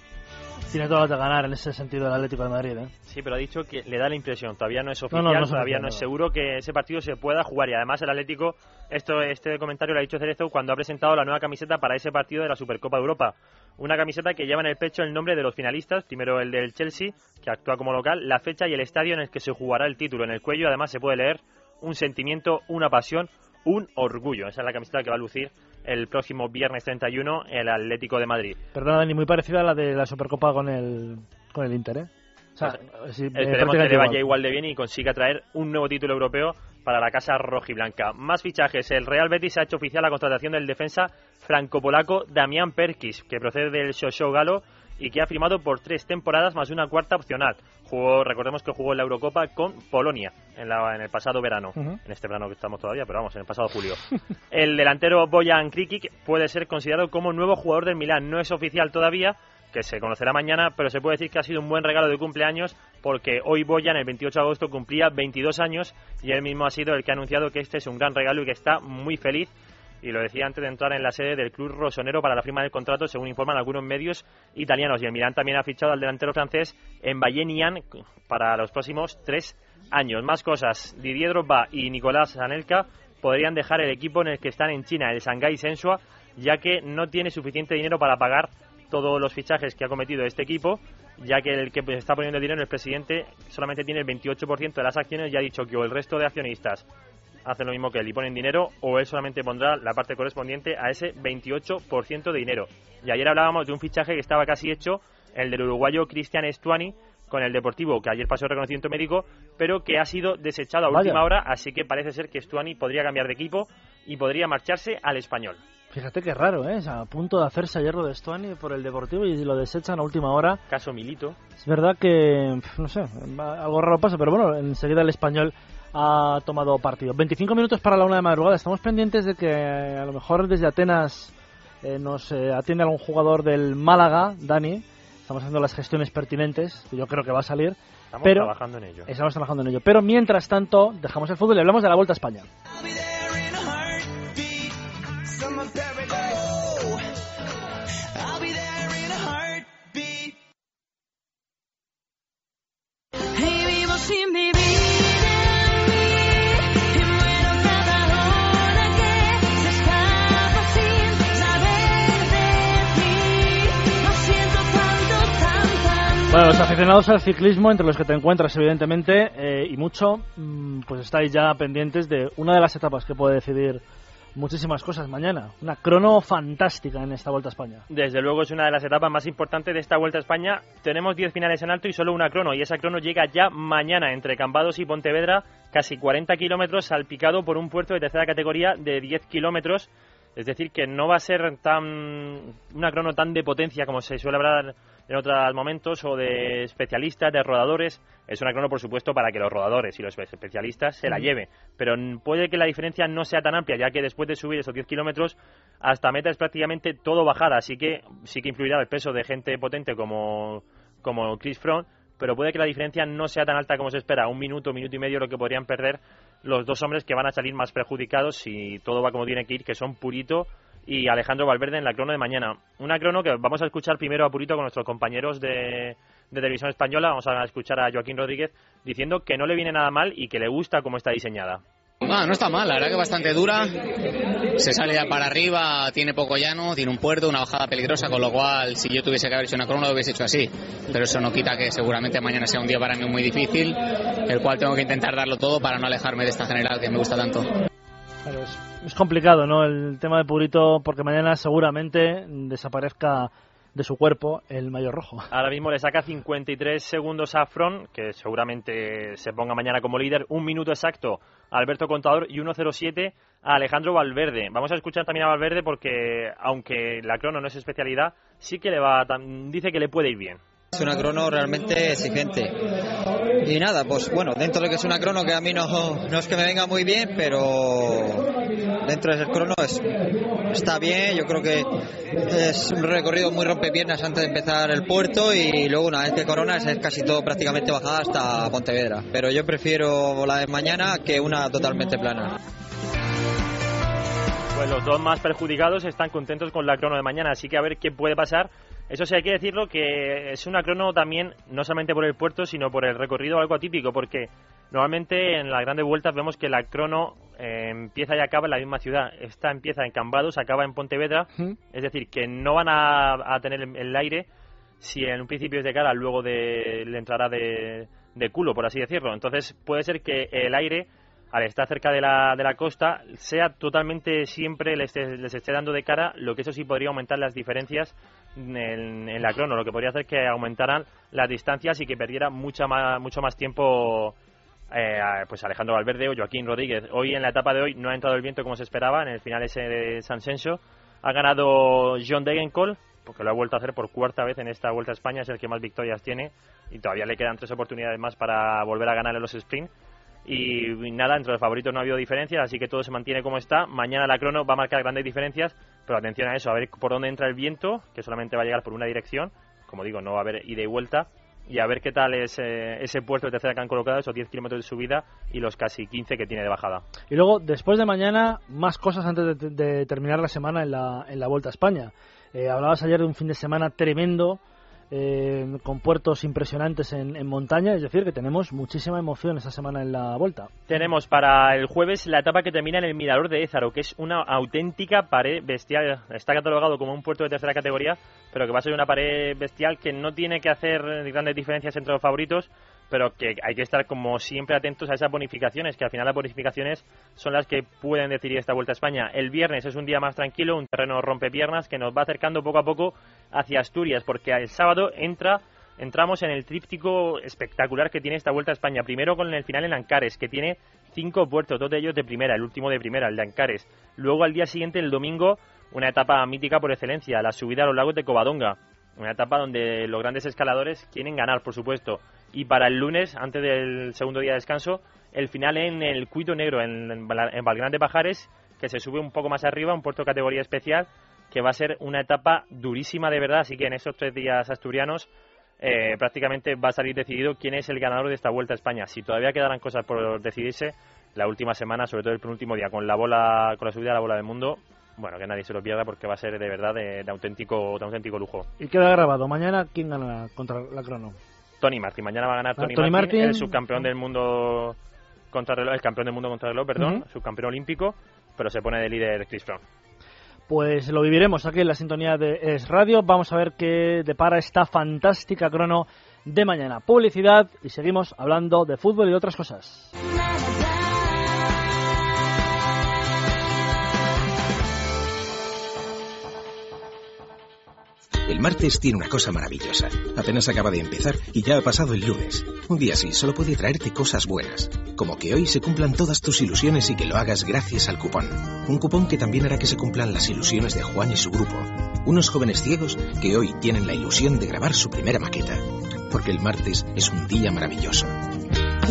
Tiene todas las de ganar en ese sentido el Atlético de Madrid. ¿eh? Sí, pero ha dicho que le da la impresión, todavía no es oficial, no, todavía no es seguro que ese partido se pueda jugar y además el Atlético, esto este comentario lo ha dicho Cerezo cuando ha presentado la nueva camiseta para ese partido de la Supercopa de Europa. Una camiseta que lleva en el pecho el nombre de los finalistas, primero el del Chelsea, que actúa como local, la fecha y el estadio en el que se jugará el título. En el cuello además se puede leer un sentimiento, una pasión, un orgullo. Esa es la camiseta que va a lucir el próximo viernes 31 el Atlético de Madrid. Perdona, Dani, muy parecida a la de la Supercopa con el, con el Inter, ¿eh? O sea, sí, eh, Esperemos que le vaya igual. de bien y consiga traer un nuevo título europeo para la casa rojiblanca. Más fichajes. El Real Betis ha hecho oficial la contratación del defensa franco-polaco Damián Perkis, que procede del Show Galo y que ha firmado por tres temporadas más una cuarta opcional. Jugó, recordemos que jugó en la Eurocopa con Polonia en, la- en el pasado verano. En este verano que estamos todavía, pero vamos, en el pasado julio. [laughs] el delantero Bojan Krikic puede ser considerado como nuevo jugador del Milán. No es oficial todavía, que se conocerá mañana, pero se puede decir que ha sido un buen regalo de cumpleaños porque hoy Boyan, el 28 de agosto, cumplía 22 años y él mismo ha sido el que ha anunciado que este es un gran regalo y que está muy feliz. Y lo decía antes de entrar en la sede del club rosonero para la firma del contrato, según informan algunos medios italianos. Y el Milán también ha fichado al delantero francés Mbaye Nian para los próximos tres años. Más cosas. Didier Drogba y Nicolás Anelka podrían dejar el equipo en el que están en China, el Shanghai Sensua, ya que no tiene suficiente dinero para pagar todos los fichajes que ha cometido este equipo, ya que el que está poniendo el dinero, el presidente, solamente tiene el 28% de las acciones y ha dicho que o el resto de accionistas hacen lo mismo que él y ponen dinero, o él solamente pondrá la parte correspondiente a ese 28% de dinero. Y ayer hablábamos de un fichaje que estaba casi hecho, el del uruguayo Cristian Estuani, con el Deportivo, que ayer pasó el reconocimiento médico, pero que ha sido desechado a Vaya. última hora, así que parece ser que Estuani podría cambiar de equipo y podría marcharse al español. Fíjate qué raro, ¿eh? O sea, a punto de hacerse ayer lo de Stuani por el Deportivo y lo desechan a última hora. Caso Milito. Es verdad que, no sé, algo raro pasa, pero bueno, enseguida el español ha tomado partido. 25 minutos para la una de madrugada. Estamos pendientes de que eh, a lo mejor desde Atenas eh, nos eh, atiende algún jugador del Málaga, Dani. Estamos haciendo las gestiones pertinentes, que yo creo que va a salir. Estamos pero trabajando en ello. Estamos trabajando en ello. Pero mientras tanto, dejamos el fútbol y hablamos de la Vuelta a España. Summer paradise. Bueno, los aficionados al ciclismo, entre los que te encuentras, evidentemente, eh, y mucho, mm, pues estáis ya pendientes de una de las etapas que puede decidir muchísimas cosas mañana. Una crono fantástica en esta Vuelta a España. Desde luego es una de las etapas más importantes de esta Vuelta a España. Tenemos 10 finales en alto y solo una crono, y esa crono llega ya mañana entre Cambados y Pontevedra, casi 40 kilómetros salpicado por un puerto de tercera categoría de 10 kilómetros. Es decir, que no va a ser tan una crono tan de potencia como se suele hablar en otros momentos, o de especialistas, de rodadores. Es una crono, por supuesto, para que los rodadores y los especialistas se la Ujú. lleven. Pero puede que la diferencia no sea tan amplia, ya que después de subir esos 10 kilómetros hasta meta es prácticamente todo bajada. Así que sí que influirá el peso de gente potente como, como Chris Froome, pero puede que la diferencia no sea tan alta como se espera. Un minuto, minuto y medio lo que podrían perder los dos hombres que van a salir más perjudicados si todo va como tiene que ir, que son Purito y Alejandro Valverde en la crono de mañana. Una crono que vamos a escuchar primero a Purito con nuestros compañeros de, de televisión española. Vamos a escuchar a Joaquín Rodríguez diciendo que no le viene nada mal y que le gusta cómo está diseñada. Ah, no está mal, la verdad que bastante dura. Se sale ya para arriba, tiene poco llano, tiene un puerto, una bajada peligrosa, con lo cual si yo tuviese que haber hecho una crono lo hubiese hecho así. Pero eso no quita que seguramente mañana sea un día para mí muy difícil, el cual tengo que intentar darlo todo para no alejarme de esta general que me gusta tanto. Es, es complicado, ¿no? El tema de Purito, porque mañana seguramente desaparezca de su cuerpo el mayor rojo. [laughs] Ahora mismo le saca 53 segundos a Fron, que seguramente se ponga mañana como líder. Un minuto exacto a Alberto Contador y 1.07 a Alejandro Valverde. Vamos a escuchar también a Valverde porque, aunque la crono no es especialidad, sí que le va, dice que le puede ir bien. Es una crono realmente exigente. Y nada, pues bueno, dentro de que es una crono que a mí no, no es que me venga muy bien, pero dentro de ese crono es, está bien. Yo creo que es un recorrido muy rompepiernas antes de empezar el puerto y luego una vez que coronas es casi todo prácticamente bajada hasta Pontevedra. Pero yo prefiero la de mañana que una totalmente plana. Pues los dos más perjudicados están contentos con la crono de mañana, así que a ver qué puede pasar. Eso sí, hay que decirlo que es una crono también, no solamente por el puerto, sino por el recorrido algo atípico, porque normalmente en las grandes vueltas vemos que la crono eh, empieza y acaba en la misma ciudad. Esta empieza en Cambados, acaba en Pontevedra, es decir, que no van a, a tener el, el aire si en un principio es de cara, luego de, le entrará de, de culo, por así decirlo. Entonces puede ser que el aire al estar cerca de la, de la costa, sea totalmente siempre les les esté dando de cara, lo que eso sí podría aumentar las diferencias en, en la crono, lo que podría hacer que aumentaran las distancias y que perdiera mucha más, mucho más tiempo eh, pues Alejandro Valverde o Joaquín Rodríguez. Hoy en la etapa de hoy no ha entrado el viento como se esperaba, en el final ese de San Sensio. Ha ganado John Degenkolb, porque lo ha vuelto a hacer por cuarta vez en esta Vuelta a España, es el que más victorias tiene y todavía le quedan tres oportunidades más para volver a ganar en los sprint. Y nada, entre los favoritos no ha habido diferencias, así que todo se mantiene como está. Mañana la crono va a marcar grandes diferencias, pero atención a eso, a ver por dónde entra el viento, que solamente va a llegar por una dirección. Como digo, no va a haber ida y vuelta. Y a ver qué tal es eh, ese puerto de tercera que han colocado, esos 10 kilómetros de subida y los casi 15 que tiene de bajada. Y luego, después de mañana, más cosas antes de, terminar la semana en la, en la Vuelta a España. Eh, hablabas ayer de un fin de semana tremendo, eh, con puertos impresionantes en, en montaña, es decir, que tenemos muchísima emoción esta semana en la Vuelta. Tenemos para el jueves la etapa que termina en el Mirador de Ézaro, que es una auténtica pared bestial. Está catalogado como un puerto de tercera categoría, pero que va a ser una pared bestial que no tiene que hacer grandes diferencias entre los favoritos, pero que hay que estar como siempre atentos a esas bonificaciones, que al final las bonificaciones son las que pueden decidir esta Vuelta a España. El viernes es un día más tranquilo, un terreno rompepiernas que nos va acercando poco a poco hacia Asturias, porque el sábado entra entramos en el tríptico espectacular que tiene esta Vuelta a España. Primero con el final en Ancares, que tiene cinco puertos, dos de ellos de primera, el último de primera, el de Ancares. Luego al día siguiente, el domingo, una etapa mítica por excelencia, la subida a los lagos de Covadonga. Una etapa donde los grandes escaladores quieren ganar, por supuesto. Y para el lunes, antes del segundo día de descanso, el final en el Cuito Negro, en, en, de Pajares, que se sube un poco más arriba, un puerto de categoría especial, que va a ser una etapa durísima de verdad. Así que en esos tres días asturianos eh, prácticamente va a salir decidido quién es el ganador de esta Vuelta a España. Si todavía quedarán cosas por decidirse, la última semana, sobre todo el penúltimo día, con la bola, con la subida a la bola del mundo, bueno, que nadie se lo pierda porque va a ser de verdad de, de auténtico, de auténtico lujo. Y queda grabado. Mañana, ¿quién gana contra la crono? Tony Martin, mañana va a ganar Ah, Tony, Tony Martin, Martin. el subcampeón del mundo contra el campeón del mundo contra reloj, perdón, subcampeón olímpico, pero se pone de líder Chris Froome. Pues lo viviremos aquí en la sintonía de Es Radio. Vamos a ver qué depara esta fantástica crono de mañana. Publicidad y seguimos hablando de fútbol y de otras cosas. El martes tiene una cosa maravillosa. Apenas acaba de empezar y ya ha pasado el lunes. Un día así solo puede traerte cosas buenas. Como que hoy se cumplan todas tus ilusiones y que lo hagas gracias al cupón. Un cupón que también hará que se cumplan las ilusiones de Juan y su grupo. Unos jóvenes ciegos que hoy tienen la ilusión de grabar su primera maqueta. Porque el martes es un día maravilloso.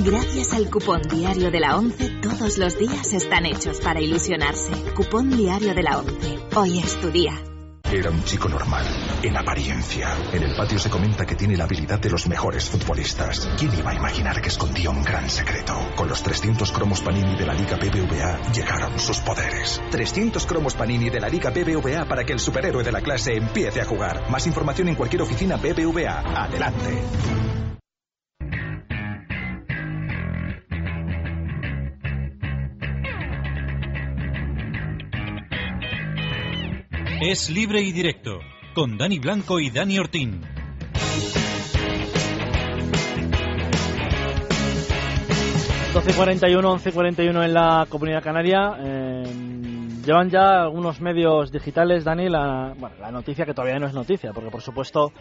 Gracias al cupón diario de la 11, todos los días están hechos para ilusionarse. Cupón diario de la 11. Hoy es tu día. Era un chico normal, en apariencia. En el patio se comenta que tiene la habilidad de los mejores futbolistas. ¿Quién iba a imaginar que escondía un gran secreto? Con los 300 cromos Panini de la Liga BBVA llegaron sus poderes. 300 cromos Panini de la Liga BBVA para que el superhéroe de la clase empiece a jugar. Más información en cualquier oficina BBVA. Adelante. Es libre y directo, con Dani Blanco y Dani Ortín. y 41, 11 y 41 en la Comunidad Canaria. Eh, llevan ya algunos medios digitales, Dani, la, la noticia que todavía no es noticia, porque por supuesto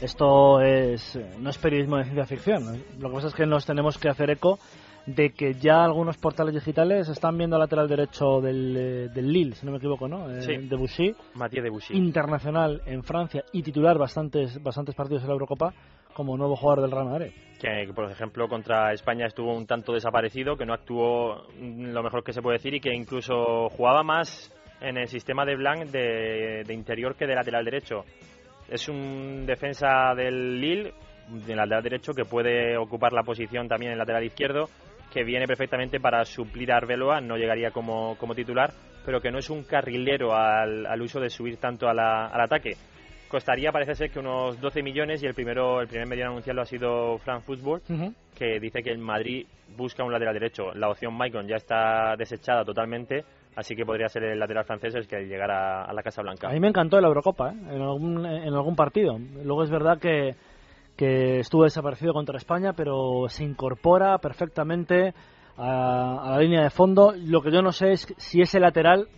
esto es no es periodismo de ciencia ficción. Lo que pasa es que nos tenemos que hacer eco de que ya algunos portales digitales están viendo al lateral derecho del, eh, del Lille, si no me equivoco, ¿no? Eh, Sí. De Bouchy, Matías de Bouchy. internacional en Francia y titular bastantes, bastantes partidos en la Eurocopa como nuevo jugador del Real Madrid. que por ejemplo contra España estuvo un tanto desaparecido, que no actuó lo mejor que se puede decir y que incluso jugaba más en el sistema de Blanc de, de interior que de lateral derecho. Es un defensa del Lille, de lateral derecho, que puede ocupar la posición también en lateral izquierdo, que viene perfectamente para suplir a Arbeloa, no llegaría como, como titular, pero que no es un carrilero al, al uso de subir tanto a la- al ataque. Costaría, parece ser, que unos 12 millones y el primero el primer medio en anunciarlo ha sido France Football, que dice que el Madrid busca un lateral derecho. La opción Maicon ya está desechada totalmente, así que podría ser el lateral francés el que llegara a la Casa Blanca. A mí me encantó la Eurocopa, ¿eh? en, algún, en algún partido. Luego es verdad que, que estuvo desaparecido contra España, pero se incorpora perfectamente a, la línea de fondo. Lo que yo no sé es si ese lateral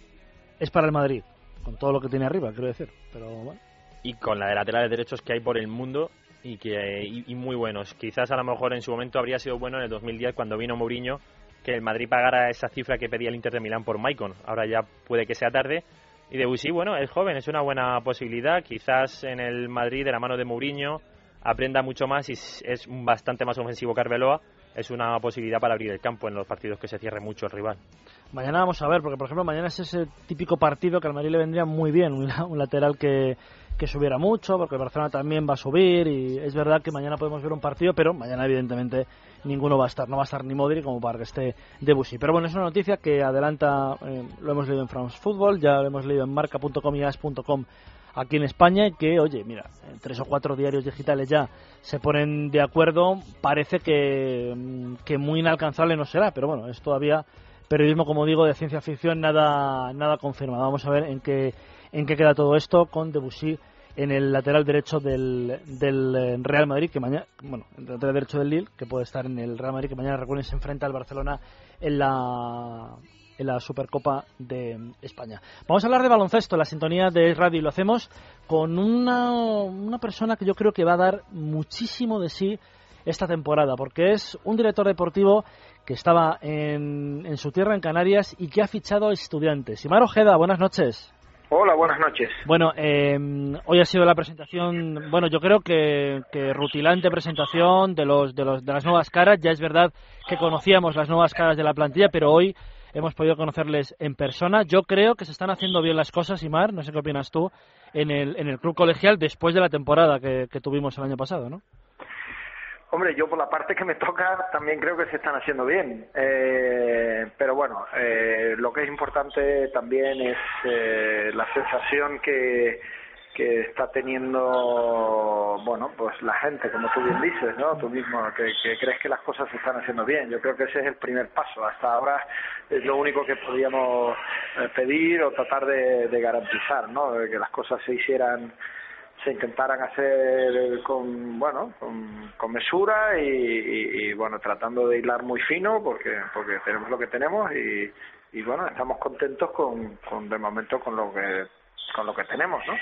es para el Madrid, con todo lo que tiene arriba, quiero decir. Pero y con la de laterales derechos que hay por el mundo y que y, muy buenos. Quizás a lo mejor en su momento habría sido bueno en el 2010 cuando vino Mourinho que el Madrid pagara esa cifra que pedía el Inter de Milán por Maicon. Ahora ya puede que sea tarde. Y Debussy, bueno, es joven, es una buena posibilidad. Quizás en el Madrid, de la mano de Mourinho, aprenda mucho más y es bastante más ofensivo que Arbeloa. Es una posibilidad para abrir el campo en los partidos que se cierre mucho el rival. Mañana vamos a ver, porque por ejemplo mañana es ese típico partido que al Madrid le vendría muy bien, un, la- un lateral que, que subiera mucho, porque el Barcelona también va a subir y es verdad que mañana podemos ver un partido, pero mañana evidentemente ninguno va a estar, no va a estar ni Modric como para que esté Debussy. Pero bueno, es una noticia que adelanta, eh, lo hemos leído en France Football, ya lo hemos leído en marca.com y as.com aquí en España y que, oye, mira, en tres o cuatro diarios digitales ya se ponen de acuerdo, parece que, mm, que muy inalcanzable no será, pero bueno, es todavía periodismo, como digo, de ciencia ficción, nada, nada confirmado. Vamos a ver en qué, en qué queda todo esto con Debussy en el lateral derecho del, del eh, Real Madrid, que mañana, bueno, el lateral derecho del Lille, que puede estar en el Real Madrid, que mañana recuerden se enfrenta al Barcelona en la en la Supercopa de España. Vamos a hablar de baloncesto, la sintonía de radio y lo hacemos con una, una persona que yo creo que va a dar muchísimo de sí esta temporada, porque es un director deportivo que estaba en, en su tierra, en Canarias, y que ha fichado a estudiantes. Imar Ojeda, buenas noches. Hola, buenas noches. Bueno, eh, hoy ha sido la presentación, bueno, yo creo que, que rutilante presentación de, los, de, los, de las nuevas caras. Ya es verdad que conocíamos las nuevas caras de la plantilla, pero hoy hemos podido conocerles en persona. Yo creo que se están haciendo bien las cosas, Imar, no sé qué opinas tú, en el, en el club colegial después de la temporada que, que tuvimos el año pasado, ¿no? Hombre, yo por la parte que me toca también creo que se están haciendo bien. Eh, pero bueno, eh, lo que es importante también es eh, la sensación que, que está teniendo, bueno, pues la gente, como tú bien dices, ¿no? Tú mismo, que, que crees que las cosas se están haciendo bien. Yo creo que ese es el primer paso. Hasta ahora es lo único que podíamos eh, pedir o tratar de, garantizar, ¿no? Que las cosas se hicieran se intentaran hacer con bueno con, con mesura y, y, y, bueno tratando de hilar muy fino porque porque tenemos lo que tenemos y, y bueno estamos contentos con, con de momento con lo que con lo que tenemos no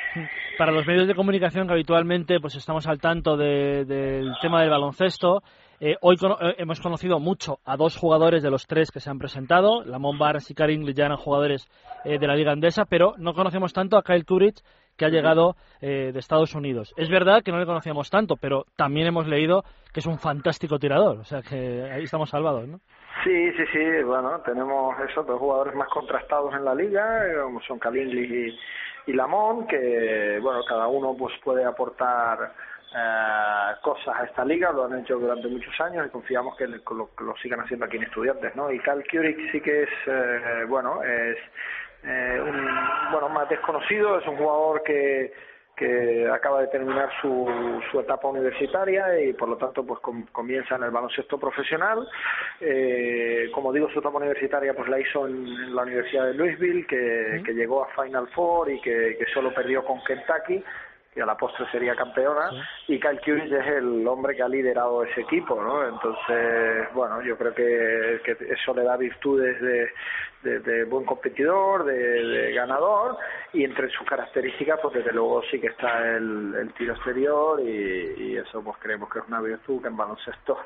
Para los medios de comunicación que habitualmente pues estamos al tanto de- del tema del baloncesto, eh, hoy cono- eh, hemos conocido mucho a dos jugadores de los tres que se han presentado. Lamont Barnes y Karim ya eran jugadores eh, de la Liga Andesa, pero no conocemos tanto a Kyle Courage que ha llegado eh, de Estados Unidos. Es verdad que no le conocíamos tanto, pero también hemos leído que es un fantástico tirador, o sea que ahí estamos salvados, ¿no? Sí, sí, sí, bueno, tenemos esos dos jugadores más contrastados en la liga, eh, como son Kalingli y, Lamont, que, bueno, cada uno pues puede aportar eh, cosas a esta liga, lo han hecho durante muchos años y confiamos que, lo, lo sigan haciendo aquí en Estudiantes, ¿no? Y Cal Curic sí que es, eh, bueno, es eh, un, bueno, más desconocido, es un jugador que que acaba de terminar su, su etapa universitaria y por lo tanto pues com- comienza en el baloncesto profesional. Eh, como digo su etapa universitaria pues la hizo en, en la Universidad de Louisville que, que llegó a Final Four y que, que solo perdió con Kentucky que a la postre sería campeona. Y Kyle Curry es el hombre que ha liderado ese equipo ¿no? entonces bueno yo creo que, que eso le da virtudes de, de, de buen competidor, de, de ganador, y entre sus características, pues desde luego sí que está el, el tiro exterior, y, y eso pues creemos que es una virtud que en baloncesto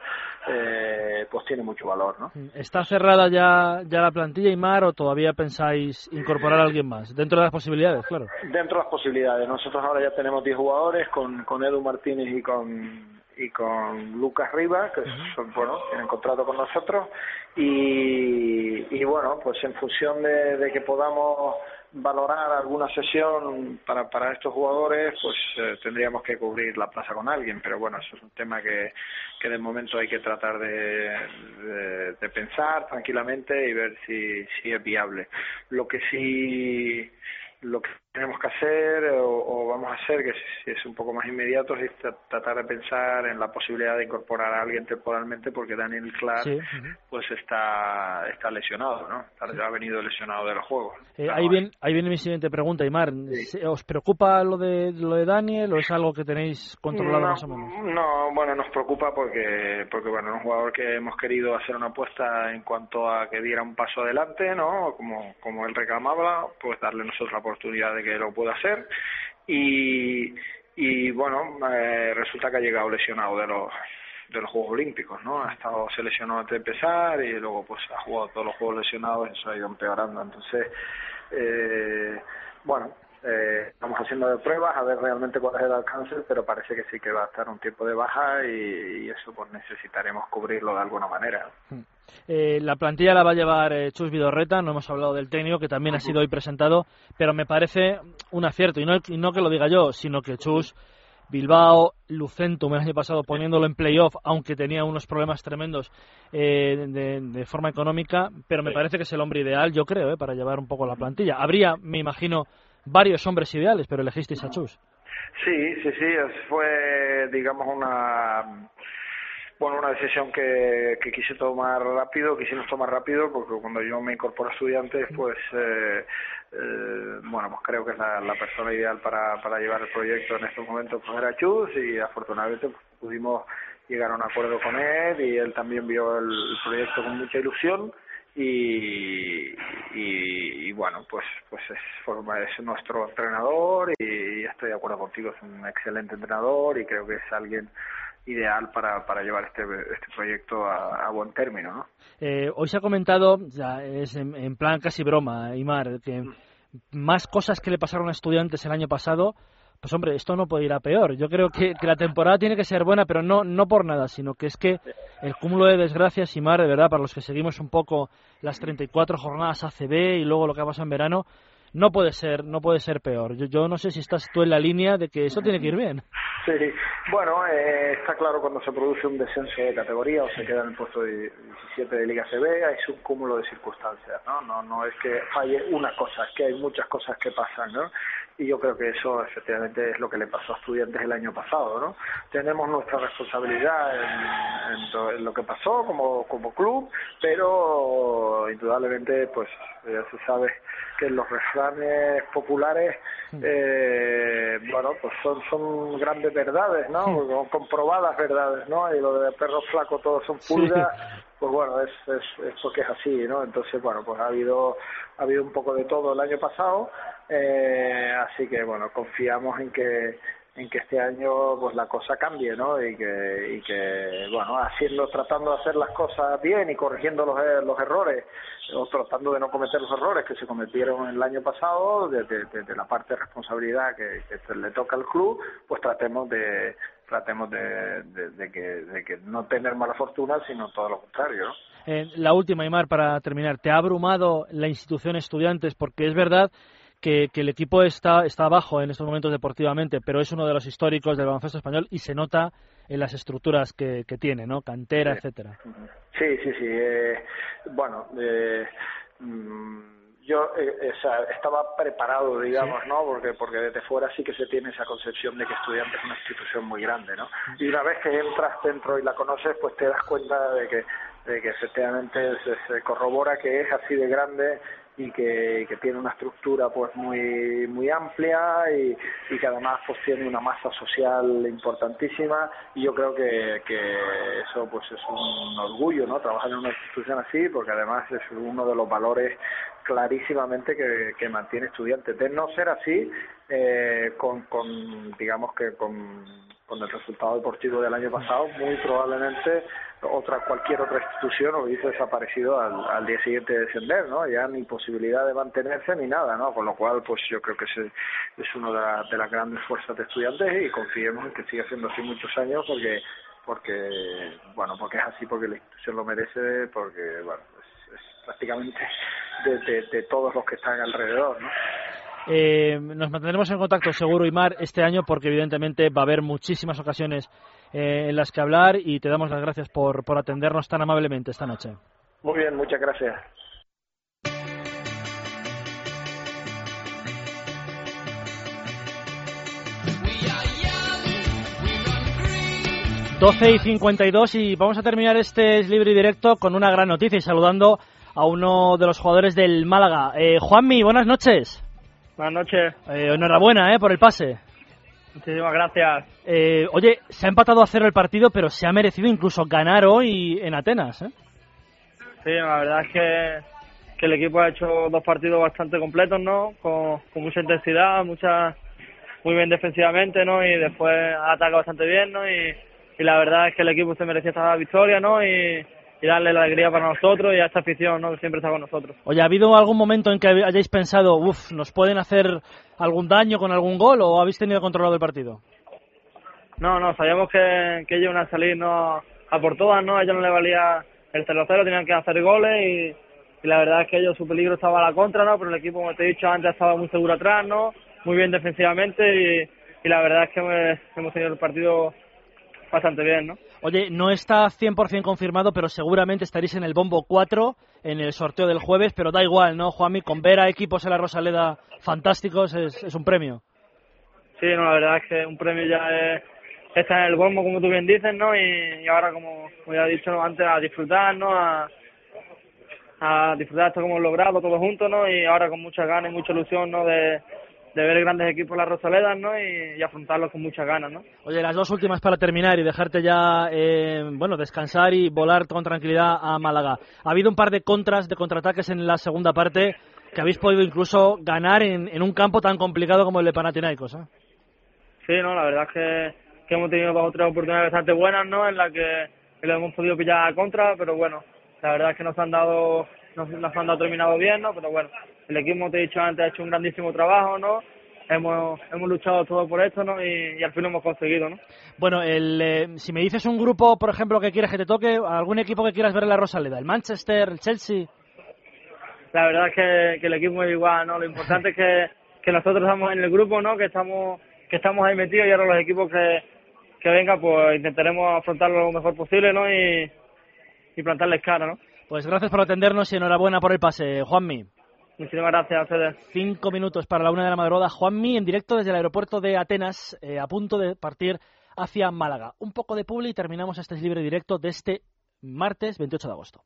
eh, pues tiene mucho valor, ¿no? ¿Está cerrada ya, ya la plantilla, Imar, o todavía pensáis incorporar a alguien más? Dentro de las posibilidades, claro. Dentro de las posibilidades, nosotros ahora ya tenemos 10 jugadores con, con Edu Martínez y con y con Lucas Rivas, que son, bueno, tienen contrato con nosotros, y, y bueno, pues en función de, de que podamos valorar alguna sesión para, para estos jugadores, pues eh, tendríamos que cubrir la plaza con alguien, pero bueno, eso es un tema que, que de momento hay que tratar de, de, de pensar tranquilamente y ver si, si es viable. Lo que sí lo que tenemos que hacer o, o vamos a hacer, que si es un poco más inmediato, es tra- tratar de pensar en la posibilidad de incorporar a alguien temporalmente porque Daniel Clark Sí. pues está está lesionado, ¿no? Ha venido lesionado de los juegos. Eh, ahí, viene, ahí viene mi siguiente pregunta, Imar. ¿Se- ¿Os preocupa lo de, lo de Daniel o es algo que tenéis controlado no, más o menos? No, bueno, nos preocupa porque, porque bueno, es un jugador que hemos querido hacer una apuesta en cuanto a que diera un paso adelante, ¿no? Como, como él reclamaba, pues darle nosotros la oportunidad de que lo pueda hacer. Y, y bueno, eh, resulta que ha llegado lesionado de los de los Juegos Olímpicos, ¿no? Ha estado se lesionó antes de empezar y luego pues ha jugado todos los Juegos lesionados y eso ha ido empeorando. Entonces, eh, bueno, eh, estamos haciendo pruebas a ver realmente cuál es el alcance, pero parece que sí que va a estar un tiempo de baja y, y eso pues necesitaremos cubrirlo de alguna manera. Eh, la plantilla la va a llevar eh, Chus Vidorreta, no hemos hablado del técnico, que también ha sido hoy presentado, pero me parece un acierto, y no, y no que lo diga yo, sino que Chus, Bilbao, Lucentum el año pasado poniéndolo en playoff, aunque tenía unos problemas tremendos eh, de, de forma económica, pero me parece que es el hombre ideal, yo creo, eh, para llevar un poco la plantilla. Habría, me imagino, varios hombres ideales, pero elegisteis a Chus. Sí, sí, sí, fue, digamos, una bueno, una decisión que, que quise tomar rápido, quisimos tomar rápido, porque cuando yo me incorporo a estudiantes, pues, eh, eh, bueno, pues creo que es la, persona ideal para, para llevar el proyecto en estos momentos, pues era Chus, y afortunadamente pues, pudimos llegar a un acuerdo con él, y él también vio el proyecto con mucha ilusión, y, y, y bueno, pues, pues es, es nuestro entrenador, y estoy de acuerdo contigo, es un excelente entrenador, y creo que es alguien ideal para, para llevar este, este proyecto a, a buen término, ¿no? Eh, hoy se ha comentado, ya es en, en plan casi broma, Imar, que más cosas que le pasaron a estudiantes el año pasado, pues hombre, esto no puede ir a peor. Yo creo que, la temporada tiene que ser buena, pero no, no por nada, sino que es que el cúmulo de desgracias, Imar, de verdad, para los que seguimos un poco las 34 jornadas ACB y luego lo que ha pasado en verano, no puede ser, no puede ser peor. Yo, yo no sé si estás tú en la línea de que eso tiene que ir bien. Sí, bueno, eh, está claro cuando se produce un descenso de categoría o se queda en el puesto de 17 de Liga CB, es un cúmulo de circunstancias, ¿no? No, no es que falle una cosa, es que hay muchas cosas que pasan, ¿no? Y yo creo que eso efectivamente es lo que le pasó a estudiantes el año pasado, ¿no? Tenemos nuestra responsabilidad en, en to- en lo que pasó como, como club, pero indudablemente, pues ya se sabe que los refranes populares eh, bueno pues son son grandes verdades no comprobadas verdades no y lo de perro flaco todos son pulgas [laughs] pues bueno es, es es porque es así no entonces bueno pues ha habido ha habido un poco de todo el año pasado eh, así que bueno confiamos en que en que este año pues la cosa cambie no y que y que bueno haciendo tratando de hacer las cosas bien y corrigiendo los, er- los errores o tratando de no cometer los errores que se cometieron el año pasado desde de, de la parte de responsabilidad que, que le toca al club pues tratemos de tratemos de, de, de que de que no tener mala fortuna sino todo lo contrario ¿no? Eh, la última, Imar, para terminar. ¿Te ha abrumado la institución estudiantes? Porque es verdad que, que el equipo está, está abajo en estos momentos deportivamente, pero es uno de los históricos del baloncesto español y se nota en las estructuras que, que tiene, ¿no? Cantera, Sí. etcétera. Sí, sí, sí. eh, bueno, eh, mm, yo eh, eh, o sea, estaba preparado, digamos, ¿no? Porque porque desde fuera sí que se tiene esa concepción de que estudiante es una institución muy grande, ¿no? Y una vez que entras dentro y la conoces, pues te das cuenta de que de que efectivamente se, se corrobora que es así de grande y que, que tiene una estructura pues muy muy amplia y, y que además pues tiene una masa social importantísima. Y yo creo que, que eso pues es un orgullo no trabajar en una institución así porque además es uno de los valores clarísimamente que, que mantiene estudiantes. De no ser así eh, con, con digamos que con, con el resultado deportivo del año pasado muy probablemente otra cualquier otra institución hubiese desaparecido al, al día siguiente de descender, ¿no? Ya ni posibilidad de mantenerse ni nada, ¿no? Con lo cual, pues yo creo que ese es una de, la- de las grandes fuerzas de estudiantes y confiemos en que siga siendo así muchos años porque porque bueno porque es así porque la institución lo merece porque bueno es, es prácticamente de, de, de todos los que están alrededor, ¿no? Eh, nos mantendremos en contacto seguro, Imar, este año porque evidentemente va a haber muchísimas ocasiones eh, en las que hablar y te damos las gracias por, por atendernos tan amablemente esta noche. Muy bien, muchas gracias. 12 y 52 y vamos a terminar este es libre y directo con una gran noticia y saludando a uno de los jugadores del Málaga. Eh, Juanmi, buenas noches. Buenas noches. Eh, enhorabuena eh, por el pase. Muchísimas gracias. Eh, oye, se ha empatado a cero el partido, pero se ha merecido incluso ganar hoy en Atenas. ¿eh? Sí, la verdad es que, que el equipo ha hecho dos partidos bastante completos, ¿no? Con, con mucha intensidad, mucha muy bien defensivamente, ¿no? Y después ha atacado bastante bien, ¿no? Y, y la verdad es que el equipo se merecía esta victoria, ¿no? Y, y darle la alegría para nosotros y a esta afición, ¿no? Que siempre está con nosotros. Oye, ¿ha habido algún momento en que hayáis pensado, uff, nos pueden hacer algún daño con algún gol o habéis tenido controlado el partido? No, no, sabíamos que, que ellos iban a salir ¿no? a por todas, ¿no? A ellos no les valía el 0-0, tenían que hacer goles y, y la verdad es que ellos su peligro estaba a la contra, ¿no? Pero el equipo, como te he dicho antes, estaba muy seguro atrás, ¿no? Muy bien defensivamente y, y la verdad es que hemos, hemos tenido el partido bastante bien, ¿no? Oye, no está 100% confirmado, pero seguramente estaréis en el bombo 4 en el sorteo del jueves, pero da igual, ¿no, Juanmi? Con ver a equipos en la Rosaleda fantásticos es, es un premio. Sí, no, la verdad es que un premio ya es está en el bombo, como tú bien dices, ¿no? Y, ahora, como, como ya he dicho antes, a disfrutar, ¿no? A, a disfrutar esto que hemos logrado todos juntos, ¿no? Y ahora con muchas ganas y mucha ilusión, ¿no? De, de ver grandes equipos en las Rosaledas, ¿no? Y, y afrontarlos con muchas ganas, ¿no? Oye, las dos últimas para terminar y dejarte ya, eh, bueno, descansar y volar con tranquilidad a Málaga. Ha habido un par de contras, de contraataques en la segunda parte que habéis podido incluso ganar en, en un campo tan complicado como el de Panathinaikos, ¿eh? Sí, no, la verdad es que que hemos tenido dos o tres oportunidades bastante buenas, ¿no? En las que lo hemos podido pillar a contra, pero bueno, la verdad es que nos han dado, nos, nos han dado terminado bien, ¿no? Pero bueno, el equipo, te he dicho antes, ha hecho un grandísimo trabajo, ¿no? Hemos, hemos luchado todo por esto, ¿no? Y, y al fin lo hemos conseguido, ¿no? Bueno, el, eh, si me dices un grupo, por ejemplo, que quieres que te toque, algún equipo que quieras ver en la Rosaleda, el Manchester, el Chelsea. la verdad es que, que el equipo es igual, ¿no? Lo importante es que, que nosotros estamos en el grupo, ¿no? Que estamos que estamos ahí metidos y ahora los equipos que, que vengan, pues intentaremos afrontarlo lo mejor posible, ¿no? Y, y plantarles cara, ¿no? Pues gracias por atendernos y enhorabuena por el pase, Juanmi. Muchísimas gracias ustedes. Cinco minutos para la una de la madrugada. Juanmi en directo desde el aeropuerto de Atenas, eh, a punto de partir hacia Málaga. Un poco de publi y terminamos este libre directo de este martes 28 de agosto.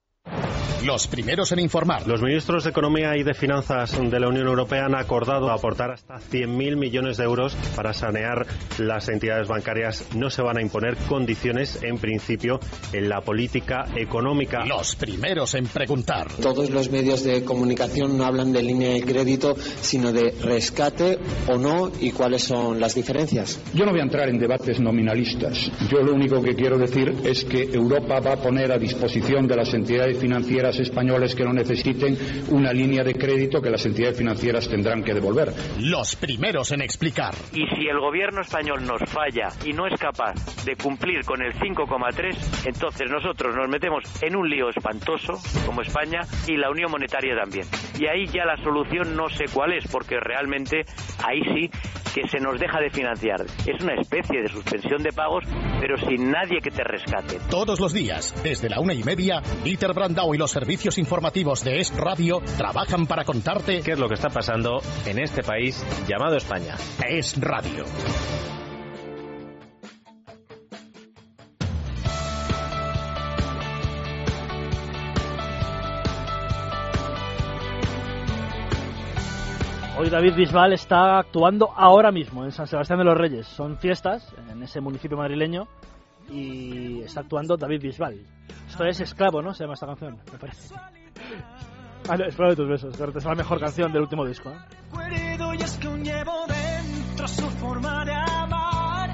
Los primeros en informar. Los ministros de Economía y de Finanzas de la Unión Europea han acordado aportar hasta 100.000 millones de euros para sanear las entidades bancarias. No se van a imponer condiciones, en principio, en la política económica. Los primeros en preguntar. Todos los medios de comunicación no hablan de línea de crédito, sino de rescate o no y cuáles son las diferencias. Yo no voy a entrar en debates nominalistas. Yo lo único que quiero decir es que Europa va a poner a disposición de las entidades financieras españoles que lo necesiten una línea de crédito que las entidades financieras tendrán que devolver. Los primeros en explicar. Y si el gobierno español nos falla y no es capaz de cumplir con el 5,3, entonces nosotros nos metemos en un lío espantoso como España y la Unión Monetaria también. Y ahí ya la solución no sé cuál es, porque realmente ahí sí que se nos deja de financiar. Es una especie de suspensión de pagos, pero sin nadie que te rescate. Todos los días, desde la una y media, Dieter Brandau y los servicios informativos de Es Radio trabajan para contarte qué es lo que está pasando en este país llamado España. Es Radio. Hoy David Bisbal está actuando ahora mismo en San Sebastián de los Reyes. Son fiestas en ese municipio madrileño y está actuando David Bisbal. Esto es Esclavo, ¿no? Se llama esta canción, me parece. Ah, no, Esclavo de tus besos. correcto, Es la mejor canción del último disco. ¿eh? y es que llevo dentro su forma de amar.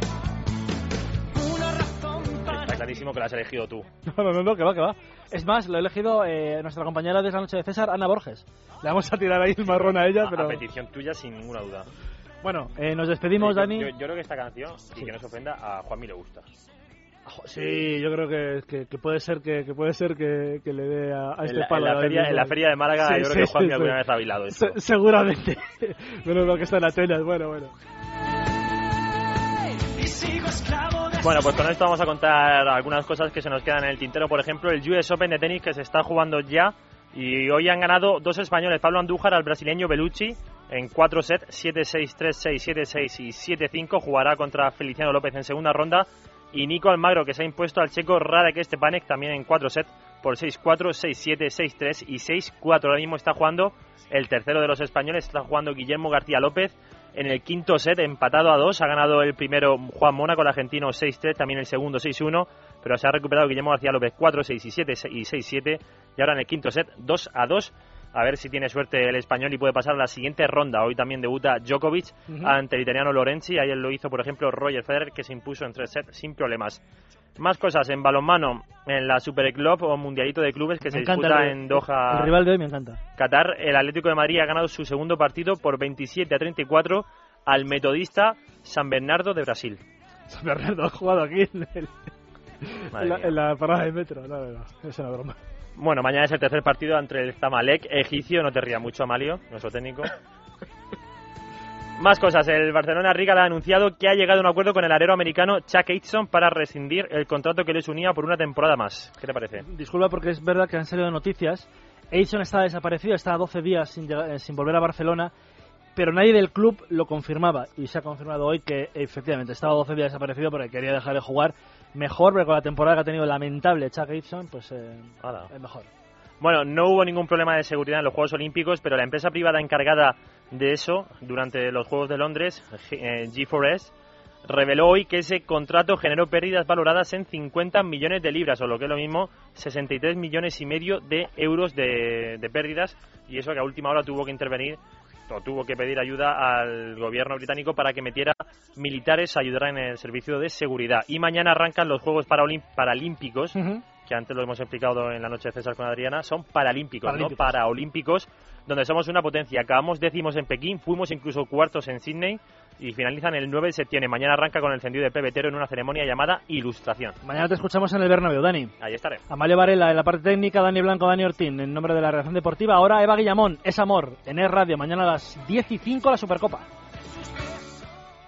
Una razón para Está clarísimo que lo has elegido tú. [laughs] No, no, no, que va, que va. Es más, lo ha elegido eh, nuestra compañera de esa noche de César, Ana Borges. Le vamos a tirar ahí el marrón a ella, A- pero... A petición tuya, sin ninguna duda. Bueno, eh, nos despedimos, yo, Dani. Yo, yo creo que esta canción, y que no se ofenda, a Juanmi le gusta. Sí, yo creo que, que, que puede ser que, que puede ser que, le dé a, a En este la, palo en, la feria, en la feria de Málaga, Sí, yo creo sí, que Juanmi sí, alguna vez ha bailado esto. Se- seguramente. [laughs] Menos lo que está en Atenas, bueno, bueno. Bueno, pues con esto vamos a contar algunas cosas que se nos quedan en el tintero. Por ejemplo, el US Open de tenis que se está jugando ya. Y hoy han ganado dos españoles, Pablo Andújar al brasileño Bellucci en cuatro sets, 7-6, 3-6, 7-6 y 7-5. Jugará contra Feliciano López en segunda ronda. Y Nico Almagro, que se ha impuesto al checo Radek Stepanek también en cuatro sets por 6-4, 6-7, 6-3 y 6-4. Ahora mismo está jugando el tercero de los españoles, está jugando Guillermo García López en el quinto set, empatado a dos. Ha ganado el primero Juan Mónaco, el argentino 6-3, también el segundo 6-1, pero se ha recuperado Guillermo García López 4-6 y 7 y 6-7. Y ahora en el quinto set, 2 a 2. A ver si tiene suerte el español y puede pasar a la siguiente ronda. Hoy también debuta Djokovic ante el italiano Lorenzi. Ayer lo hizo, por ejemplo, Roger Federer, que se impuso en tres sets sin problemas. Más cosas en balonmano, en la Super Club o Mundialito de Clubes que Me se disputa el- en Doha. El rival de hoy me encanta. Qatar, el Atlético de Madrid ha ganado su segundo partido por 27 a 34 al metodista San Bernardo de Brasil. [laughs] San Bernardo ha jugado aquí en, el- Madre en la, mía. en la parada de metro. No, no, no, es una broma. Bueno, mañana es el tercer partido entre el Zamalek egipcio. No te rías mucho, Amalio, nuestro técnico. Más cosas. El Barcelona Riga ha anunciado que ha llegado a un acuerdo con el alero americano Chuck Aitson para rescindir el contrato que les unía por una temporada más. ¿Qué te parece? Disculpa porque es verdad que han salido noticias. Edison está desaparecido, está 12 días sin, eh, sin volver a Barcelona, pero nadie del club lo confirmaba. Y se ha confirmado hoy que efectivamente estaba 12 días desaparecido porque quería dejar de jugar. Mejor, pero con la temporada que ha tenido lamentable Chuck Edson, pues eh, es mejor. Bueno, no hubo ningún problema de seguridad en los Juegos Olímpicos, pero la empresa privada encargada de eso durante los Juegos de Londres, G- eh, G4S, reveló hoy que ese contrato generó pérdidas valoradas en 50 millones de libras, o lo que es lo mismo, 63 millones y medio de euros de, de pérdidas, y eso que a última hora tuvo que intervenir o tuvo que pedir ayuda al gobierno británico para que metiera militares a ayudar en el servicio de seguridad. Y mañana arrancan los Juegos Paralímpicos, que antes lo hemos explicado en la noche de César con Adriana, son paralímpicos, Paralímpicos. no paraolímpicos, donde somos una potencia. Acabamos décimos en Pekín, fuimos incluso cuartos en Sydney y finalizan el 9 de septiembre. Mañana arranca con el encendido de pebetero en una ceremonia llamada Ilustración. Mañana te escuchamos en el Bernabéu, Dani. Ahí estaré. Amalio Varela en la parte técnica, Dani Blanco, Dani Ortín en nombre de la redacción deportiva. Ahora Eva Guillamón, Es Amor, en Es Radio. Mañana a las 10 y 5 la Supercopa.